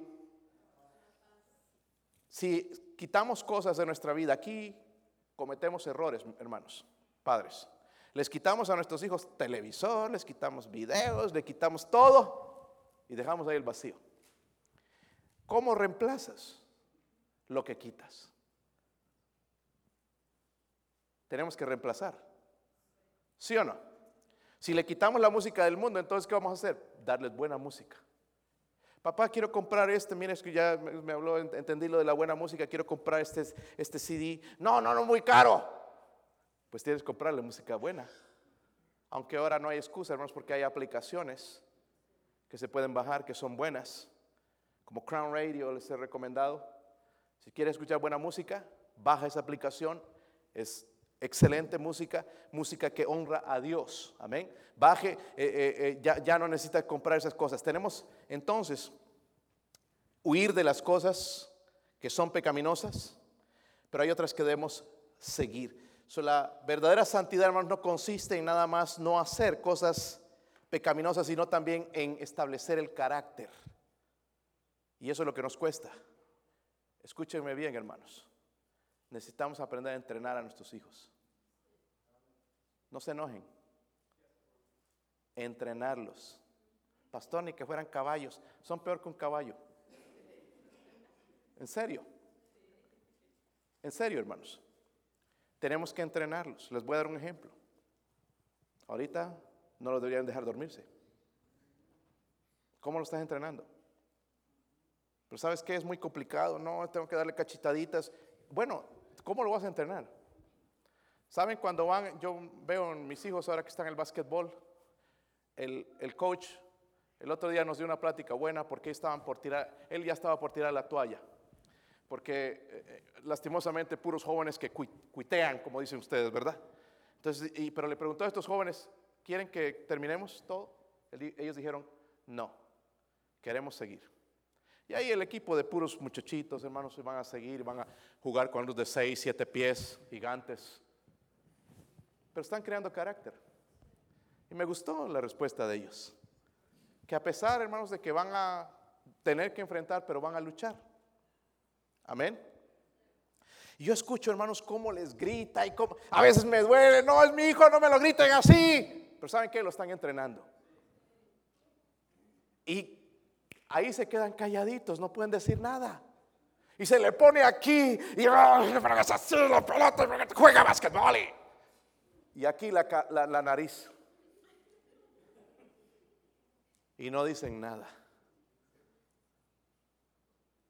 Si quitamos cosas de nuestra vida, aquí cometemos errores, hermanos, padres. Les quitamos a nuestros hijos televisor, les quitamos videos, le quitamos todo y dejamos ahí el vacío. ¿Cómo reemplazas lo que quitas? Tenemos que reemplazar. ¿Sí o no? Si le quitamos la música del mundo, entonces ¿qué vamos a hacer? Darles buena música. Papá, quiero comprar este. Mira, es que ya me habló, entendí lo de la buena música. Quiero comprar este, este CD. No, no, no, muy caro. Pues tienes que comprarle música buena. Aunque ahora no hay excusa, hermanos, porque hay aplicaciones que se pueden bajar que son buenas. Como Crown Radio les he recomendado. Si quieres escuchar buena música, baja esa aplicación. Es excelente música, música que honra a Dios. Amén. Baje, eh, eh, eh, ya, ya, no necesita comprar esas cosas. Tenemos entonces huir de las cosas que son pecaminosas, pero hay otras que debemos seguir. la verdadera santidad, hermanos, no consiste en nada más no hacer cosas pecaminosas, sino también en establecer el carácter. Y eso es lo que nos cuesta. Escúchenme bien, hermanos. Necesitamos aprender a entrenar a nuestros hijos. No se enojen. Entrenarlos. Pastor, ni que fueran caballos. Son peor que un caballo. En serio. En serio, hermanos. Tenemos que entrenarlos. Les voy a dar un ejemplo. Ahorita no lo deberían dejar dormirse. ¿Cómo lo estás entrenando? Pero sabes que es muy complicado, no, tengo que darle cachitaditas. Bueno, ¿cómo lo vas a entrenar? ¿Saben cuando van? Yo veo en mis hijos ahora que están en el básquetbol, el, el coach el otro día nos dio una plática buena porque estaban por tirar, él ya estaba por tirar la toalla. Porque eh, eh, lastimosamente puros jóvenes que cuitean, como dicen ustedes, ¿verdad? Entonces, pero le preguntó a estos jóvenes, ¿quieren que terminemos todo? Ellos dijeron, no, queremos seguir. Y ahí el equipo de puros muchachitos, hermanos, van a seguir, van a jugar con los de 6, 7 pies, gigantes. Pero están creando carácter. Y me gustó la respuesta de ellos que a pesar, hermanos, de que van a tener que enfrentar, pero van a luchar. Amén. Y yo escucho, hermanos, cómo les grita y cómo... A veces me duele, no, es mi hijo, no me lo griten así. Pero ¿saben qué? Lo están entrenando. Y ahí se quedan calladitos, no pueden decir nada. Y se le pone aquí y así pelota, juega basquetbol. Y aquí la, la nariz y no dicen nada.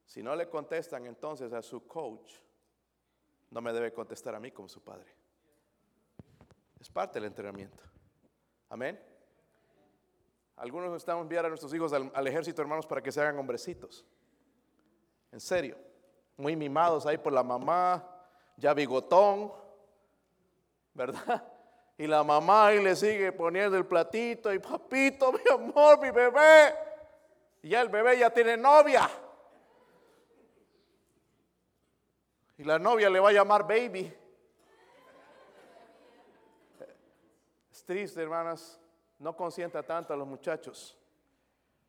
Si no le contestan entonces a su coach, no me debe contestar a mí como su padre. Es parte del entrenamiento. Amén. Algunos estamos enviar a nuestros hijos al, ejército, hermanos, para que se hagan hombrecitos. En serio. Muy mimados ahí por la mamá, ya bigotón, ¿verdad? Y la mamá ahí le sigue poniendo el platito y papito, mi amor, mi bebé. Y ya el bebé ya tiene novia. Y la novia le va a llamar baby. Es triste, hermanas. No consienta tanto a los muchachos.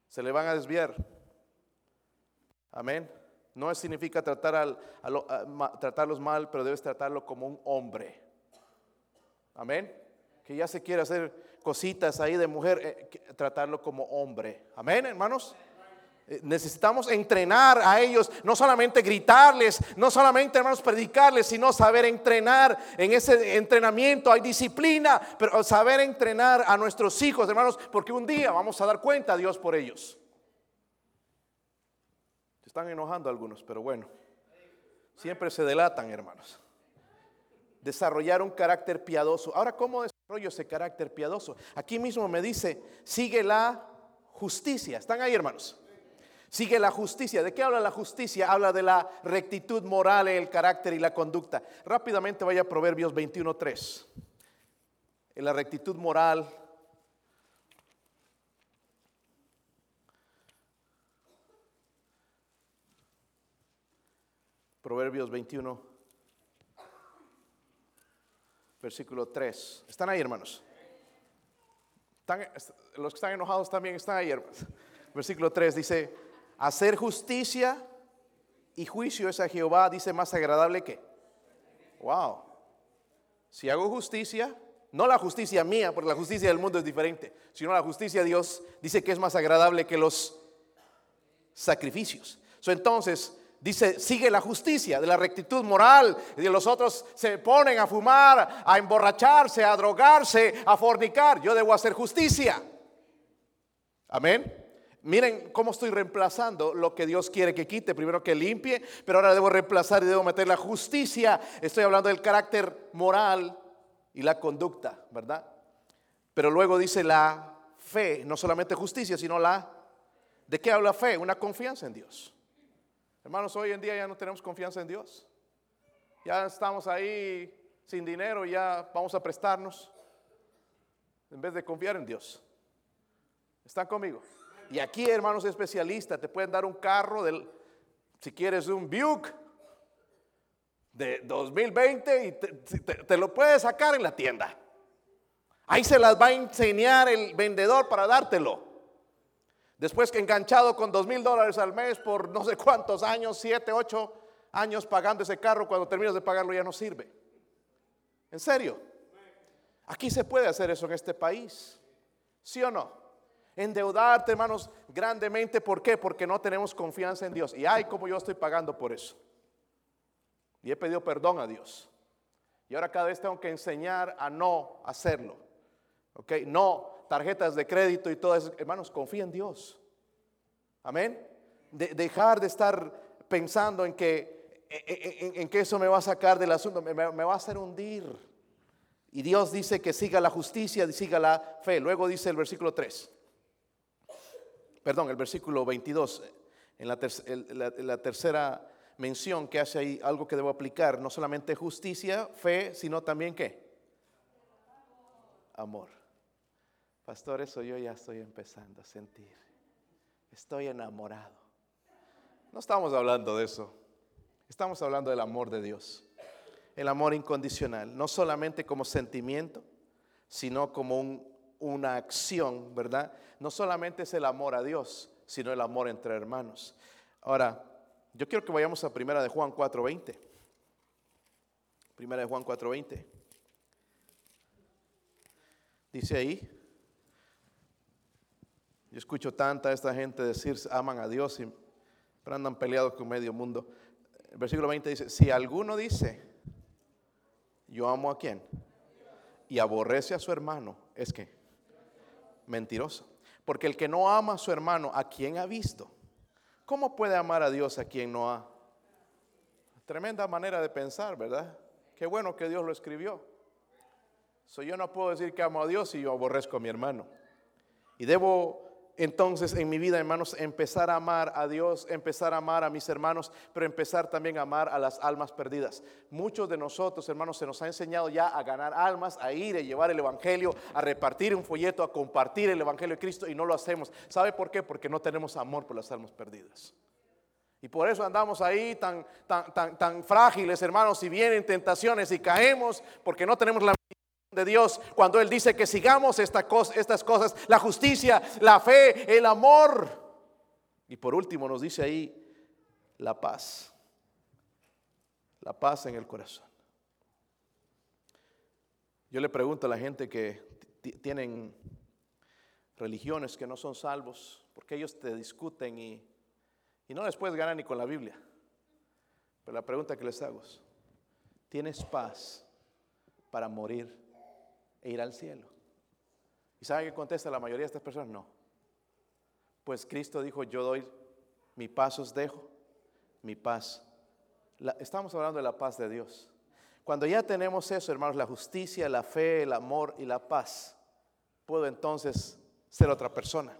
Se le van a desviar. Amén. No significa tratar al, tratarlos mal, pero debes tratarlo como un hombre. Amén. Que ya se quiere hacer cositas ahí de mujer, eh, tratarlo como hombre. Amén, hermanos. Eh, necesitamos entrenar a ellos, no solamente gritarles, no solamente, hermanos, predicarles, sino saber entrenar. En ese entrenamiento hay disciplina, pero saber entrenar a nuestros hijos, hermanos, porque un día vamos a dar cuenta a Dios por ellos. Se están enojando algunos, pero bueno, siempre se delatan, hermanos desarrollar un carácter piadoso. Ahora, ¿cómo desarrollo ese carácter piadoso? Aquí mismo me dice, sigue la justicia. ¿Están ahí, hermanos? Sigue la justicia. ¿De qué habla la justicia? Habla de la rectitud moral, el carácter y la conducta. Rápidamente vaya a Proverbios 21.3. En la rectitud moral. Proverbios 21 versículo 3. ¿Están ahí, hermanos? los que están enojados también están ahí, hermanos. Versículo 3 dice, hacer justicia y juicio es a Jehová, dice, más agradable que. Wow. Si hago justicia, no la justicia mía, porque la justicia del mundo es diferente, sino la justicia de Dios dice que es más agradable que los sacrificios. entonces, Dice, sigue la justicia, de la rectitud moral. Y los otros se ponen a fumar, a emborracharse, a drogarse, a fornicar. Yo debo hacer justicia. Amén. Miren cómo estoy reemplazando lo que Dios quiere que quite. Primero que limpie, pero ahora debo reemplazar y debo meter la justicia. Estoy hablando del carácter moral y la conducta, ¿verdad? Pero luego dice la fe, no solamente justicia, sino la... ¿De qué habla fe? Una confianza en Dios. Hermanos, hoy en día ya no tenemos confianza en Dios. Ya estamos ahí sin dinero, ya vamos a prestarnos en vez de confiar en Dios. ¿Están conmigo? Y aquí, hermanos especialistas, te pueden dar un carro, del, si quieres un Buick de 2020 y te lo puedes sacar en la tienda. Ahí se las va a enseñar el vendedor para dártelo. Después que enganchado con dos mil dólares al mes por no sé cuántos años, siete, ocho años pagando ese carro, cuando terminas de pagarlo ya no sirve. ¿En serio? Aquí se puede hacer eso en este país. ¿Sí o no? Endeudarte, hermanos, grandemente. ¿Por qué? Porque no tenemos confianza en Dios. Y ay, como yo estoy pagando por eso. Y he pedido perdón a Dios. Y ahora cada vez tengo que enseñar a no hacerlo. ¿Ok? No tarjetas de crédito y todo eso. Hermanos, confía en Dios. Amén. dejar de estar pensando en que, en, que eso me va a sacar del asunto, me, me va a hacer hundir. Y Dios dice que siga la justicia, siga la fe. Luego dice el versículo 3. Perdón, el versículo 22. En la, tercera mención que hace ahí algo que debo aplicar. No solamente justicia, fe, sino también qué? Amor. Pastor, eso yo ya estoy empezando a sentir. Estoy enamorado. No estamos hablando de eso. Estamos hablando del amor de Dios el amor incondicional, no solamente como sentimiento, sino como una acción, ¿verdad? No solamente es el amor a Dios, sino el amor entre hermanos. Ahora, yo quiero que vayamos a Primera de Juan 4:20. Primera de Juan 4:20. Dice ahí, yo escucho tanta esta gente decir aman a Dios y andan peleados con medio mundo. El versículo 20 dice, si alguno dice, yo amo a quién? Y aborrece a su hermano, es que mentiroso. Porque el que no ama a su hermano, ¿a quién ha visto? ¿Cómo puede amar a Dios a quien no ha? Tremenda manera de pensar, ¿verdad? Qué bueno que Dios lo escribió. So, yo no puedo decir que amo a Dios si yo aborrezco a mi hermano. Y debo entonces en mi vida, hermanos, empezar a amar a Dios, empezar a amar a mis hermanos, pero empezar también a amar a las almas perdidas. Muchos de nosotros, hermanos, se nos ha enseñado ya a ganar almas, a ir, a llevar el Evangelio, a repartir un folleto, a compartir el Evangelio de Cristo y no lo hacemos. ¿Sabe por qué? Porque no tenemos amor por las almas perdidas. Y por eso andamos ahí tan, tan, tan, tan frágiles, hermanos, y vienen tentaciones y caemos porque no tenemos la de Dios cuando Él dice que sigamos estas cosas, la justicia, la fe, el amor. Y por último nos dice ahí la paz, la paz en el corazón. Yo le pregunto a la gente que tienen religiones que no son salvos, porque ellos te discuten y, y no les puedes ganar ni con la Biblia. Pero la pregunta que les hago es, ¿tienes paz para morir e ir al cielo. ¿Y saben qué contesta la mayoría de estas personas? No. Pues Cristo dijo, yo doy mi paz os dejo, mi paz. estamos hablando de la paz de Dios. Cuando ya tenemos eso, hermanos, la justicia, la fe, el amor y la paz, puedo entonces ser otra persona.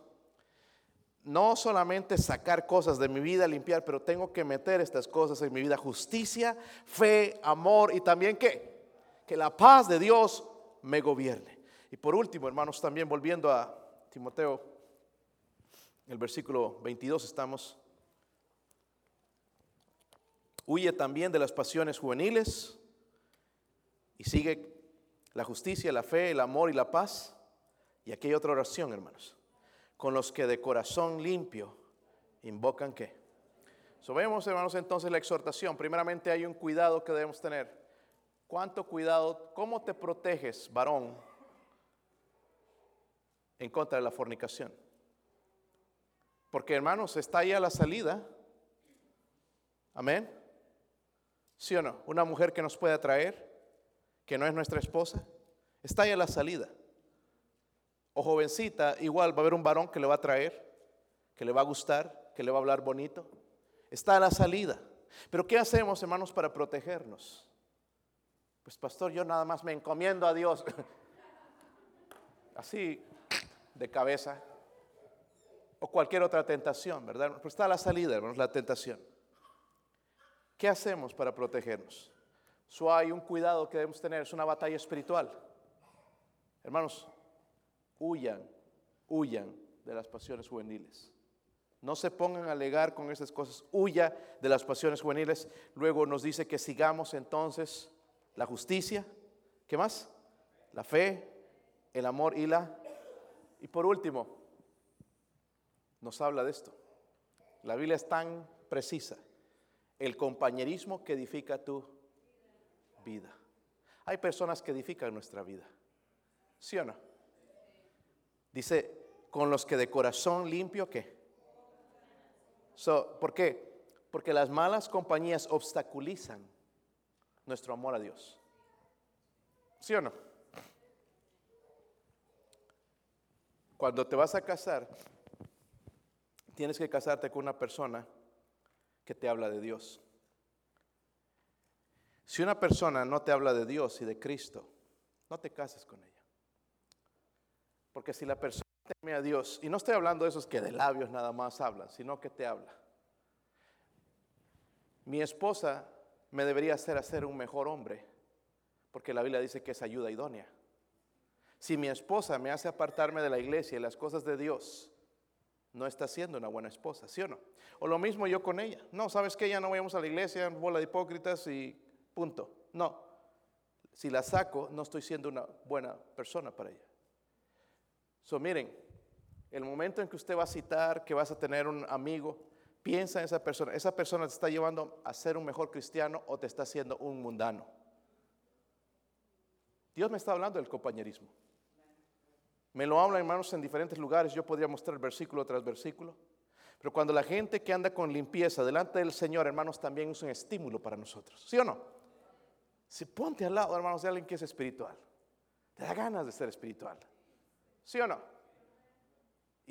No solamente sacar cosas de mi vida, limpiar, pero tengo que meter estas cosas en mi vida. Justicia, fe, amor y también qué? Que la paz de Dios me gobierne. Y por último, hermanos, también volviendo a Timoteo, el versículo 22 estamos. Huye también de las pasiones juveniles y sigue la justicia, la fe, el amor y la paz. Y aquí hay otra oración, hermanos. Con los que de corazón limpio invocan qué. So, hermanos, entonces la exhortación. Primeramente hay un cuidado que debemos tener. ¿Cuánto cuidado? ¿Cómo te proteges, varón, en contra de la fornicación? Porque hermanos, está ahí a la salida. Amén. ¿Sí o no? Una mujer que nos puede atraer, que no es nuestra esposa, está ahí a la salida. O jovencita, igual va a haber un varón que le va a traer, que le va a gustar, que le va a hablar bonito. Está a la salida. Pero ¿qué hacemos, hermanos, para protegernos? Pues pastor, yo nada más me encomiendo a Dios. [LAUGHS] Así de cabeza. O cualquier otra tentación, ¿verdad? Pues está la salida, hermanos, la tentación. ¿Qué hacemos para protegernos? So, hay un cuidado que debemos tener, es una batalla espiritual. Hermanos, huyan, huyan de las pasiones juveniles. No se pongan a alegar con esas cosas, huya de las pasiones juveniles. Luego nos dice que sigamos entonces la justicia, ¿qué más? La fe, el amor y la... Y por último, nos habla de esto. La Biblia es tan precisa. El compañerismo que edifica tu vida. Hay personas que edifican nuestra vida. ¿Sí o no? Dice, con los que de corazón limpio, ¿qué? ¿Por qué? Porque las malas compañías obstaculizan nuestro amor a Dios. ¿Sí o no? Cuando te vas a casar, tienes que casarte con una persona que te habla de Dios. Si una persona no te habla de Dios y de Cristo, no te cases con ella. Porque si la persona teme a Dios, y no estoy hablando de esos que de labios nada más hablan, sino que te habla. Mi esposa me debería hacer hacer un mejor hombre, porque la Biblia dice que es ayuda idónea. Si mi esposa me hace apartarme de la iglesia y las cosas de Dios, no está siendo una buena esposa, ¿sí o no? O lo mismo yo con ella. No, ¿sabes que Ya no vayamos a la iglesia, bola de hipócritas y punto. No. Si la saco, no estoy siendo una buena persona para ella. So, miren, el momento en que usted va a citar que vas a tener un amigo, piensa en esa persona. Esa persona te está llevando a ser un mejor cristiano o te está haciendo un mundano. Dios me está hablando del compañerismo. Me lo habla, hermanos, en diferentes lugares. Yo podría mostrar versículo tras versículo. Pero cuando la gente que anda con limpieza delante del Señor, hermanos, también es un estímulo para nosotros. ¿Sí o no? Si ponte al lado, hermanos, de alguien que es espiritual. Te da ganas de ser espiritual. ¿Sí o no?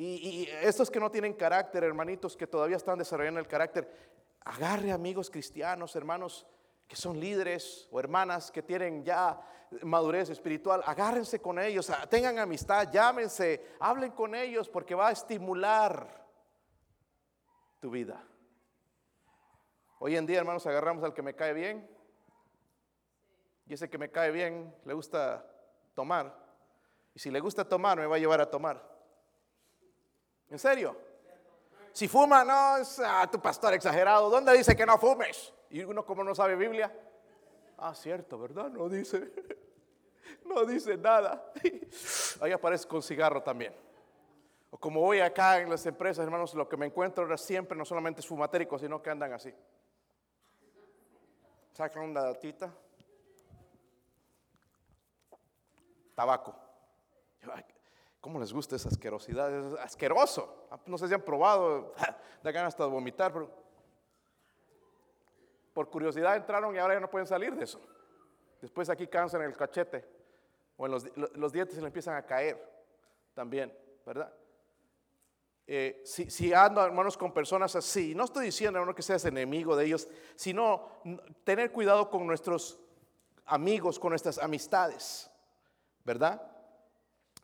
Y, estos que no tienen carácter, hermanitos, que todavía están desarrollando el carácter, agarre amigos cristianos, hermanos que son líderes o hermanas que tienen ya madurez espiritual, agárrense con ellos, tengan amistad, llámense, hablen con ellos porque va a estimular tu vida. Hoy en día, hermanos, agarramos al que me cae bien y ese que me cae bien le gusta tomar. Y si le gusta tomar, me va a llevar a tomar. ¿En serio? Si fuma, no, es ah, tu pastor exagerado. ¿Dónde dice que no fumes? Y uno como no sabe Biblia. Ah, cierto, ¿verdad? No dice. [LAUGHS] No dice nada. [LAUGHS] Ahí aparece con cigarro también. O como voy acá en las empresas, hermanos, lo que me encuentro ahora siempre no solamente es fumatérico, sino que andan así. Sacan una datita. Tabaco. ¿Cómo les gusta esa asquerosidad? Es asqueroso. No sé si han probado, [LAUGHS] da ganas hasta de vomitar, por curiosidad entraron y ahora ya no pueden salir de eso. Después aquí cansan el cachete o en los, dientes se le empiezan a caer también, ¿verdad? Eh, si, ando, hermanos, con personas así, no estoy diciendo, hermano, que seas enemigo de ellos, sino tener cuidado con nuestros amigos, con nuestras amistades, ¿verdad?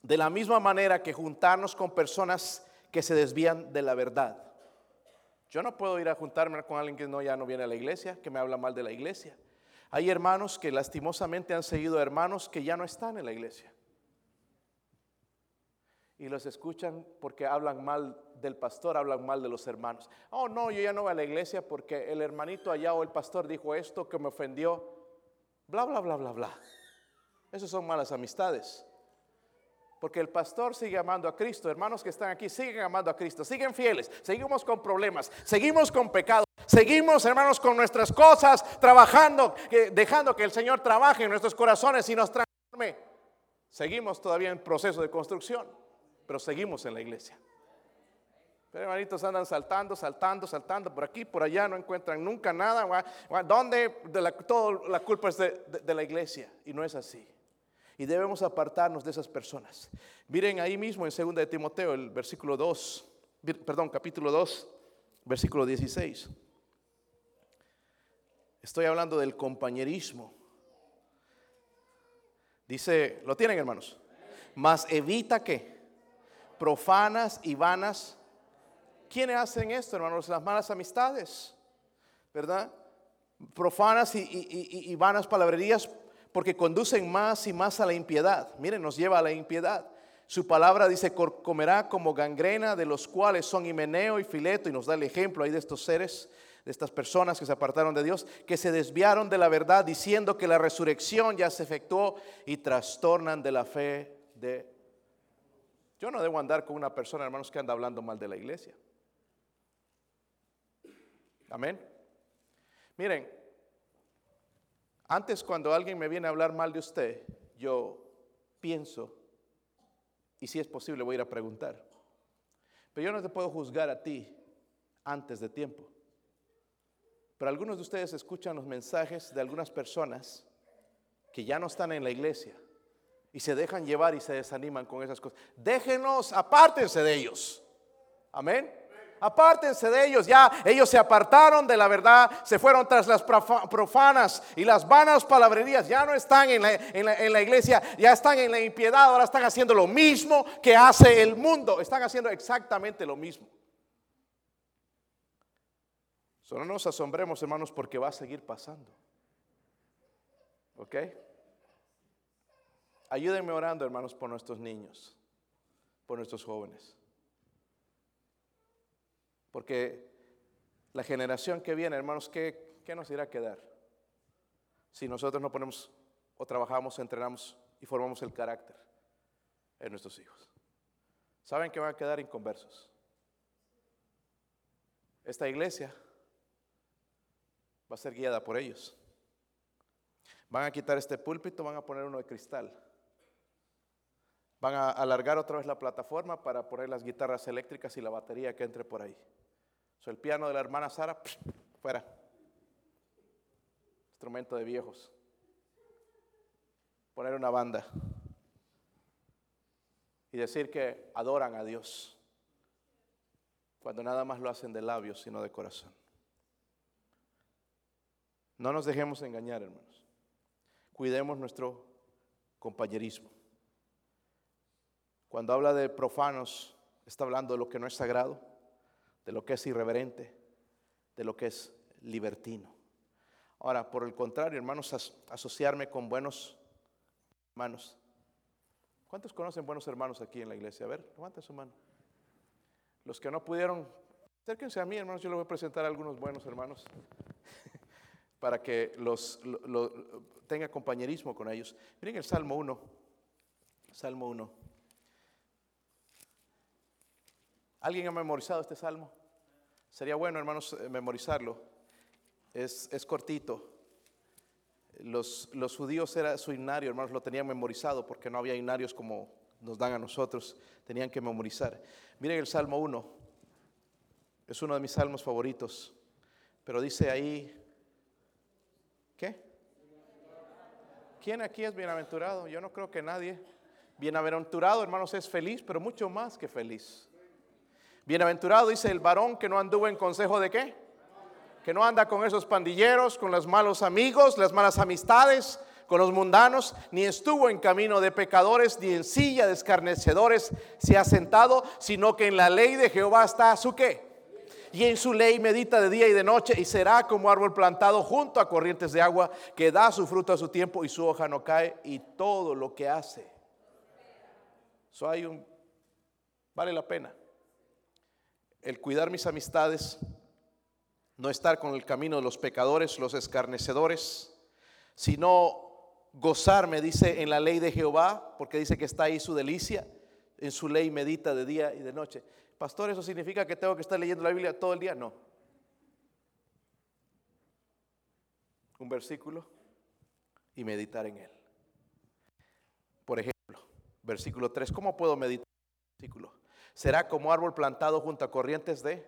De la misma manera que juntarnos con personas que se desvían de la verdad. Yo no puedo ir a juntarme con alguien que no, ya no viene a la iglesia, que me habla mal de la iglesia. Hay hermanos que lastimosamente han seguido hermanos que ya no están en la iglesia. Y los escuchan porque hablan mal del pastor, hablan mal de los hermanos. Oh, no, yo ya no voy a la iglesia porque el hermanito allá o el pastor dijo esto que me ofendió. Bla, bla, bla, bla, bla. Esas son malas amistades. Porque el pastor sigue amando a Cristo. Hermanos que están aquí siguen amando a Cristo. Siguen fieles. Seguimos con problemas. Seguimos con pecado. Seguimos, hermanos, con nuestras cosas, trabajando, dejando que el Señor trabaje en nuestros corazones y nos transforme. Seguimos todavía en proceso de construcción, pero seguimos en la iglesia. Pero hermanitos andan saltando, saltando, saltando por aquí, por allá, no encuentran nunca nada. ¿Dónde? De la, toda la culpa es de la iglesia. Y no es así. Y debemos apartarnos de esas personas. Miren ahí mismo en 2 de Timoteo, el versículo 2, perdón, capítulo 2, versículo 16. Estoy hablando del compañerismo. Dice, ¿lo tienen hermanos? Mas evita que profanas y vanas. ¿Quiénes hacen esto, hermanos? Las malas amistades, ¿verdad? Profanas y, y vanas palabrerías porque conducen más y más a la impiedad. Miren, nos lleva a la impiedad. Su palabra dice, comerá como gangrena, de los cuales son Himeneo y Fileto, y nos da el ejemplo ahí de estos seres, de estas personas que se apartaron de Dios, que se desviaron de la verdad, diciendo que la resurrección ya se efectuó y trastornan de la fe de... Yo no debo andar con una persona, hermanos, que anda hablando mal de la iglesia. Amén. Miren, antes cuando alguien me viene a hablar mal de usted, yo pienso, y si es posible voy a ir a preguntar. Pero yo no te puedo juzgar a ti antes de tiempo. Pero algunos de ustedes escuchan los mensajes de algunas personas que ya no están en la iglesia y se dejan llevar y se desaniman con esas cosas. Déjenos, apártense de ellos. Amén. Apártense de ellos, ya ellos se apartaron de la verdad, se fueron tras las profanas y las vanas palabrerías, ya no están en la, iglesia, ya están en la impiedad, ahora están haciendo lo mismo que hace el mundo, están haciendo exactamente lo mismo. Solo no nos asombremos, hermanos, porque va a seguir pasando. ¿Ok? Ayúdenme orando, hermanos, por nuestros niños, por nuestros jóvenes. Porque la generación que viene, hermanos, ¿qué, nos irá a quedar? Si nosotros no ponemos o trabajamos, entrenamos y formamos el carácter en nuestros hijos. ¿Saben que van a quedar inconversos? Esta iglesia va a ser guiada por ellos. Van a quitar este púlpito, van a poner uno de cristal. Van a alargar otra vez la plataforma para poner las guitarras eléctricas y la batería que entre por ahí. So, el piano de la hermana Sara, fuera. Instrumento de viejos. Poner una banda. Y decir que adoran a Dios. Cuando nada más lo hacen de labios, sino de corazón. No nos dejemos engañar, hermanos. Cuidemos nuestro compañerismo. Cuando habla de profanos, está hablando de lo que no es sagrado, de lo que es irreverente, de lo que es libertino. Ahora, por el contrario, hermanos, asociarme con buenos hermanos. ¿Cuántos conocen buenos hermanos aquí en la iglesia? A ver, levanta su mano. Los que no pudieron, acérquense a mí, hermanos, yo les voy a presentar a algunos buenos hermanos [LAUGHS] para que los, tenga compañerismo con ellos. Miren el Salmo 1. Salmo 1. ¿Alguien ha memorizado este salmo? Sería bueno, hermanos, eh, memorizarlo. Es, es cortito. Los, los, judíos era su himnario, hermanos, lo tenían memorizado porque no había himnarios como nos dan a nosotros. Tenían que memorizar. Miren el Salmo 1. Es uno de mis salmos favoritos. Pero dice ahí, ¿Qué? ¿Quién aquí es bienaventurado? Yo no creo que nadie. Bienaventurado, hermanos, es feliz, pero mucho más que feliz. Bienaventurado dice el varón que no anduvo en consejo de qué? Que no anda con esos pandilleros, con los malos amigos, las malas amistades, con los mundanos, ni estuvo en camino de pecadores, ni en silla de escarnecedores se ha sentado, sino que en la ley de Jehová está su qué? y en su ley medita de día y de noche y será como árbol plantado junto a corrientes de agua que da su fruto a su tiempo y su hoja no cae y todo lo que hace. Eso hay un vale la pena. El cuidar mis amistades, no estar con el camino de los pecadores, los escarnecedores, sino gozarme, dice en la ley de Jehová, porque dice que está ahí su delicia, en su ley medita de día y de noche. Pastor, ¿eso significa que tengo que estar leyendo la Biblia todo el día? No. Un versículo y meditar en él. Por ejemplo, versículo 3, ¿cómo puedo meditar? Versículo. Será como árbol plantado junto a corrientes de...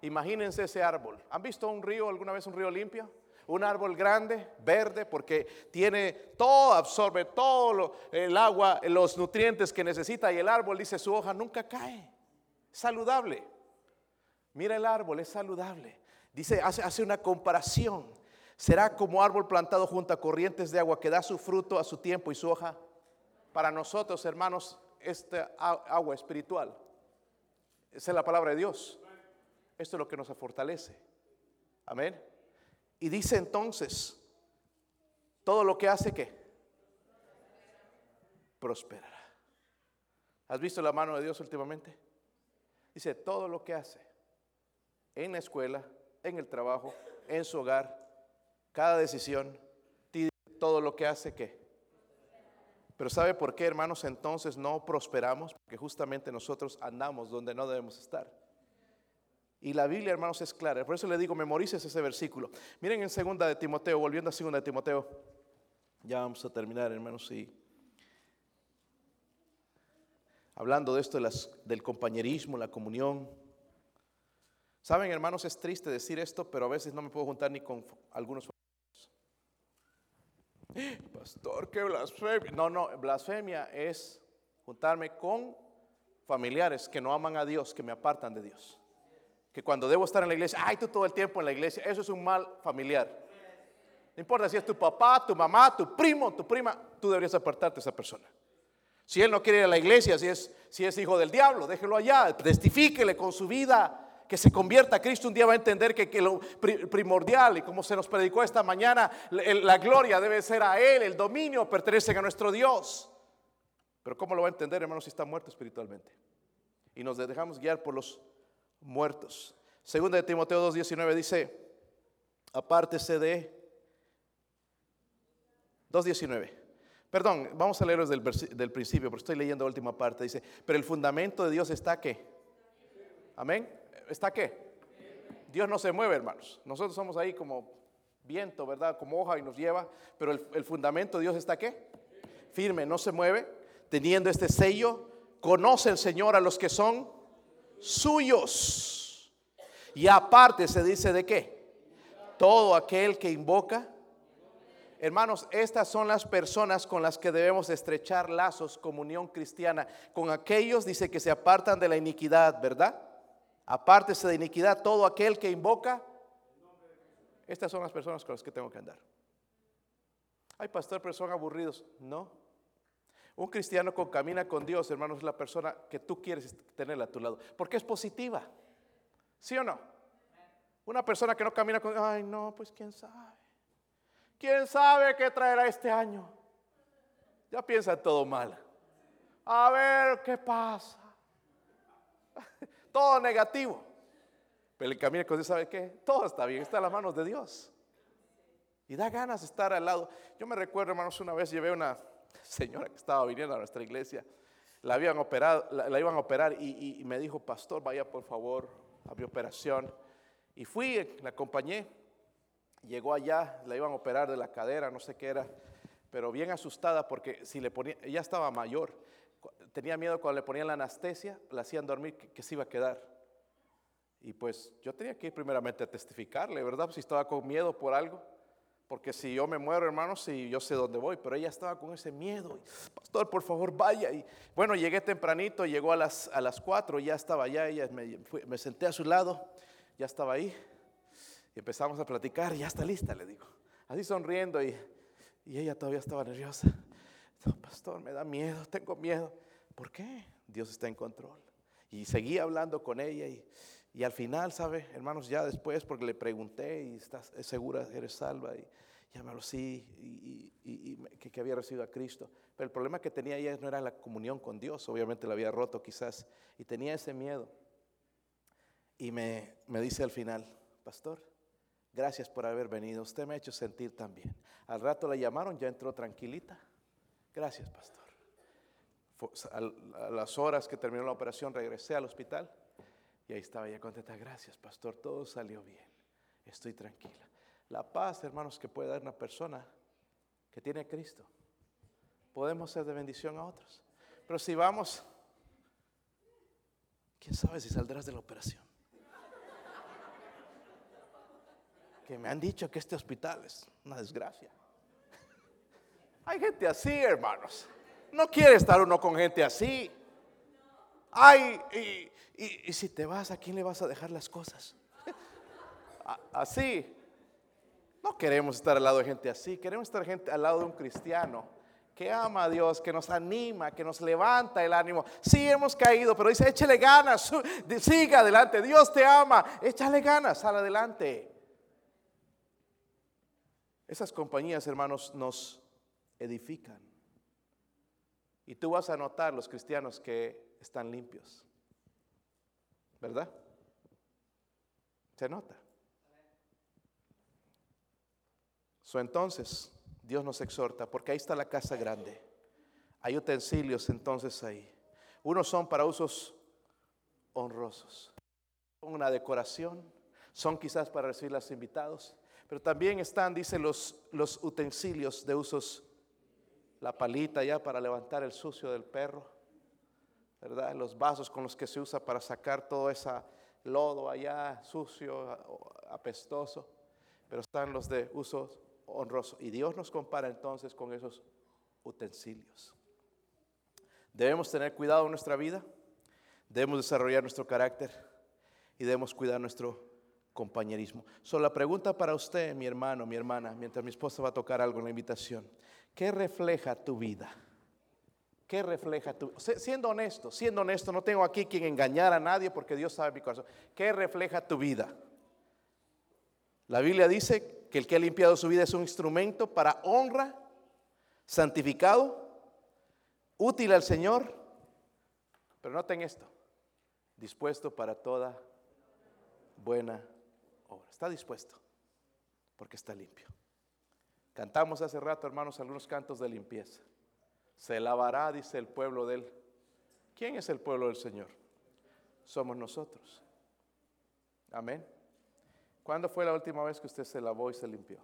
Imagínense ese árbol. ¿Han visto un río, alguna vez un río limpio? Un árbol grande, verde, porque tiene todo, absorbe todo el agua, los nutrientes que necesita y el árbol dice su hoja nunca cae saludable. Mira el árbol, es saludable. Dice, hace, hace una comparación. Será como árbol plantado junto a corrientes de agua que da su fruto a su tiempo y su hoja. Para nosotros, hermanos, esta agua espiritual. Esa es la palabra de Dios. Esto es lo que nos fortalece. Amén. Y dice entonces, todo lo que hace que prosperará. ¿Has visto la mano de Dios últimamente? Dice, todo lo que hace en la escuela, en el trabajo, en su hogar, cada decisión, todo lo que hace que. Pero ¿sabe por qué, hermanos? Entonces no prosperamos, porque justamente nosotros andamos donde no debemos estar. Y la Biblia, hermanos, es clara. Por eso le digo, memorices ese versículo. Miren en segunda de Timoteo, volviendo a segunda de Timoteo. Ya vamos a terminar, hermanos, y hablando de esto del compañerismo, la comunión. Saben, hermanos, es triste decir esto, pero a veces no me puedo juntar ni con algunos Pastor, qué blasfemia. No, no, blasfemia es juntarme con familiares que no aman a Dios, que me apartan de Dios. Que cuando debo estar en la iglesia, ay, tú todo el tiempo en la iglesia, eso es un mal familiar. No importa si es tu papá, tu mamá, tu primo, tu prima, tú deberías apartarte de esa persona. Si él no quiere ir a la iglesia, si es, si es hijo del diablo, déjelo allá, testifíquele con su vida que se convierta a Cristo, un día va a entender que, lo primordial y como se nos predicó esta mañana, la gloria debe ser a Él, el dominio pertenece a nuestro Dios. Pero ¿cómo lo va a entender, hermano, si está muerto espiritualmente? Y nos dejamos guiar por los muertos. Segunda de Timoteo 2.19 dice, apártese de 2.19. Perdón, vamos a leer desde el del principio, pero estoy leyendo la última parte. Dice, pero el fundamento de Dios está que. Amén. ¿Está qué? Dios no se mueve, hermanos. Nosotros somos ahí como viento, ¿verdad? Como hoja y nos lleva, pero el, fundamento de Dios está qué? Firme, no se mueve, teniendo este sello, conoce el Señor a los que son suyos. Y aparte se dice de qué? Todo aquel que invoca. Hermanos, estas son las personas con las que debemos estrechar lazos, comunión cristiana. Con aquellos dice que se apartan de la iniquidad, ¿verdad? Apártese de iniquidad todo aquel que invoca. Estas son las personas con las que tengo que andar. Ay, pastor, pero son aburridos. No. Un cristiano que camina con Dios, hermanos, es la persona que tú quieres tener a tu lado. Porque es positiva. ¿Sí o no? Una persona que no camina con ay, no, pues quién sabe. ¿Quién sabe qué traerá este año? Ya piensa todo mal. A ver qué pasa todo negativo. Pero el camino con Dios, ¿sabe qué? Todo está bien, está en las manos de Dios. Y da ganas de estar al lado. Yo me recuerdo, hermanos, una vez llevé a una señora que estaba viniendo a nuestra iglesia. La, habían operado, la, iban a operar y, me dijo, pastor, vaya por favor a mi operación. Y fui, la acompañé. Llegó allá, la iban a operar de la cadera, no sé qué era, pero bien asustada porque si le ponía, ella estaba mayor tenía miedo cuando le ponían la anestesia, la hacían dormir, que, se iba a quedar. Y pues yo tenía que ir primeramente a testificarle, ¿verdad? Si estaba con miedo por algo. Porque si yo me muero, hermanos, si yo sé dónde voy, pero ella estaba con ese miedo. Pastor, por favor, vaya. Y bueno, llegué tempranito, llegó a las, a las 4, ya estaba allá, ella me, me senté a su lado, ya estaba ahí. Y empezamos a platicar, ya está lista, le digo. Así sonriendo y, y ella todavía estaba nerviosa. Pastor, me da miedo, tengo miedo. ¿Por qué? Dios está en control. Y seguí hablando con ella y, al final, ¿sabe? Hermanos, ya después, porque le pregunté y estás segura, eres salva. Y ya me lo sí, y, que, había recibido a Cristo. Pero el problema que tenía ella no era la comunión con Dios, obviamente la había roto quizás, y tenía ese miedo. Y me, me dice al final, pastor, gracias por haber venido, usted me ha hecho sentir tan bien. Al rato la llamaron, ya entró tranquilita. Gracias, pastor a las horas que terminó la operación regresé al hospital y ahí estaba ella contenta, gracias pastor, todo salió bien, estoy tranquila. La paz, hermanos, que puede dar una persona que tiene Cristo. Podemos ser de bendición a otros. Pero si vamos, ¿quién sabe si saldrás de la operación? Que me han dicho que este hospital es una desgracia. Hay gente así, hermanos. No quiere estar uno con gente así. Ay, y, si te vas, ¿a quién le vas a dejar las cosas? [LAUGHS] Así. No queremos estar al lado de gente así. Queremos estar gente al lado de un cristiano que ama a Dios, que nos anima, que nos levanta el ánimo. Sí, hemos caído, pero dice, échale ganas, siga adelante. Dios te ama, échale ganas, sal adelante. Esas compañías, hermanos, nos edifican. Y tú vas a notar los cristianos que están limpios. ¿Verdad? Se nota. So, entonces, Dios nos exhorta, porque ahí está la casa grande. Hay utensilios entonces ahí. Unos son para usos honrosos. Una decoración. Son quizás para recibir a los invitados. Pero también están, dice, los, los utensilios de usos la palita ya para levantar el sucio del perro, ¿verdad? Los vasos con los que se usa para sacar todo ese lodo allá sucio, apestoso, pero están los de uso honroso. Y Dios nos compara entonces con esos utensilios. Debemos tener cuidado en nuestra vida, debemos desarrollar nuestro carácter y debemos cuidar nuestro compañerismo. Solo la pregunta para usted, mi hermano, mi hermana, mientras mi esposa va a tocar algo en la invitación, ¿qué refleja tu vida? ¿Qué refleja tu Siendo honesto, siendo honesto, no tengo aquí quien engañar a nadie porque Dios sabe mi corazón. ¿Qué refleja tu vida? La Biblia dice que el que ha limpiado su vida es un instrumento para honra, santificado, útil al Señor, pero noten esto, dispuesto para toda buena obra. Está dispuesto porque está limpio. Cantamos hace rato, hermanos, algunos cantos de limpieza. Se lavará, dice el pueblo de él. ¿Quién es el pueblo del Señor? Somos nosotros. Amén. ¿Cuándo fue la última vez que usted se lavó y se limpió?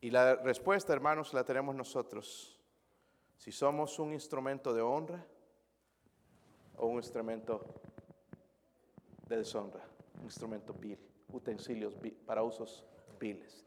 Y la respuesta, hermanos, la tenemos nosotros. Si somos un instrumento de honra o un instrumento de deshonra, un instrumento vil, utensilios para usos viles.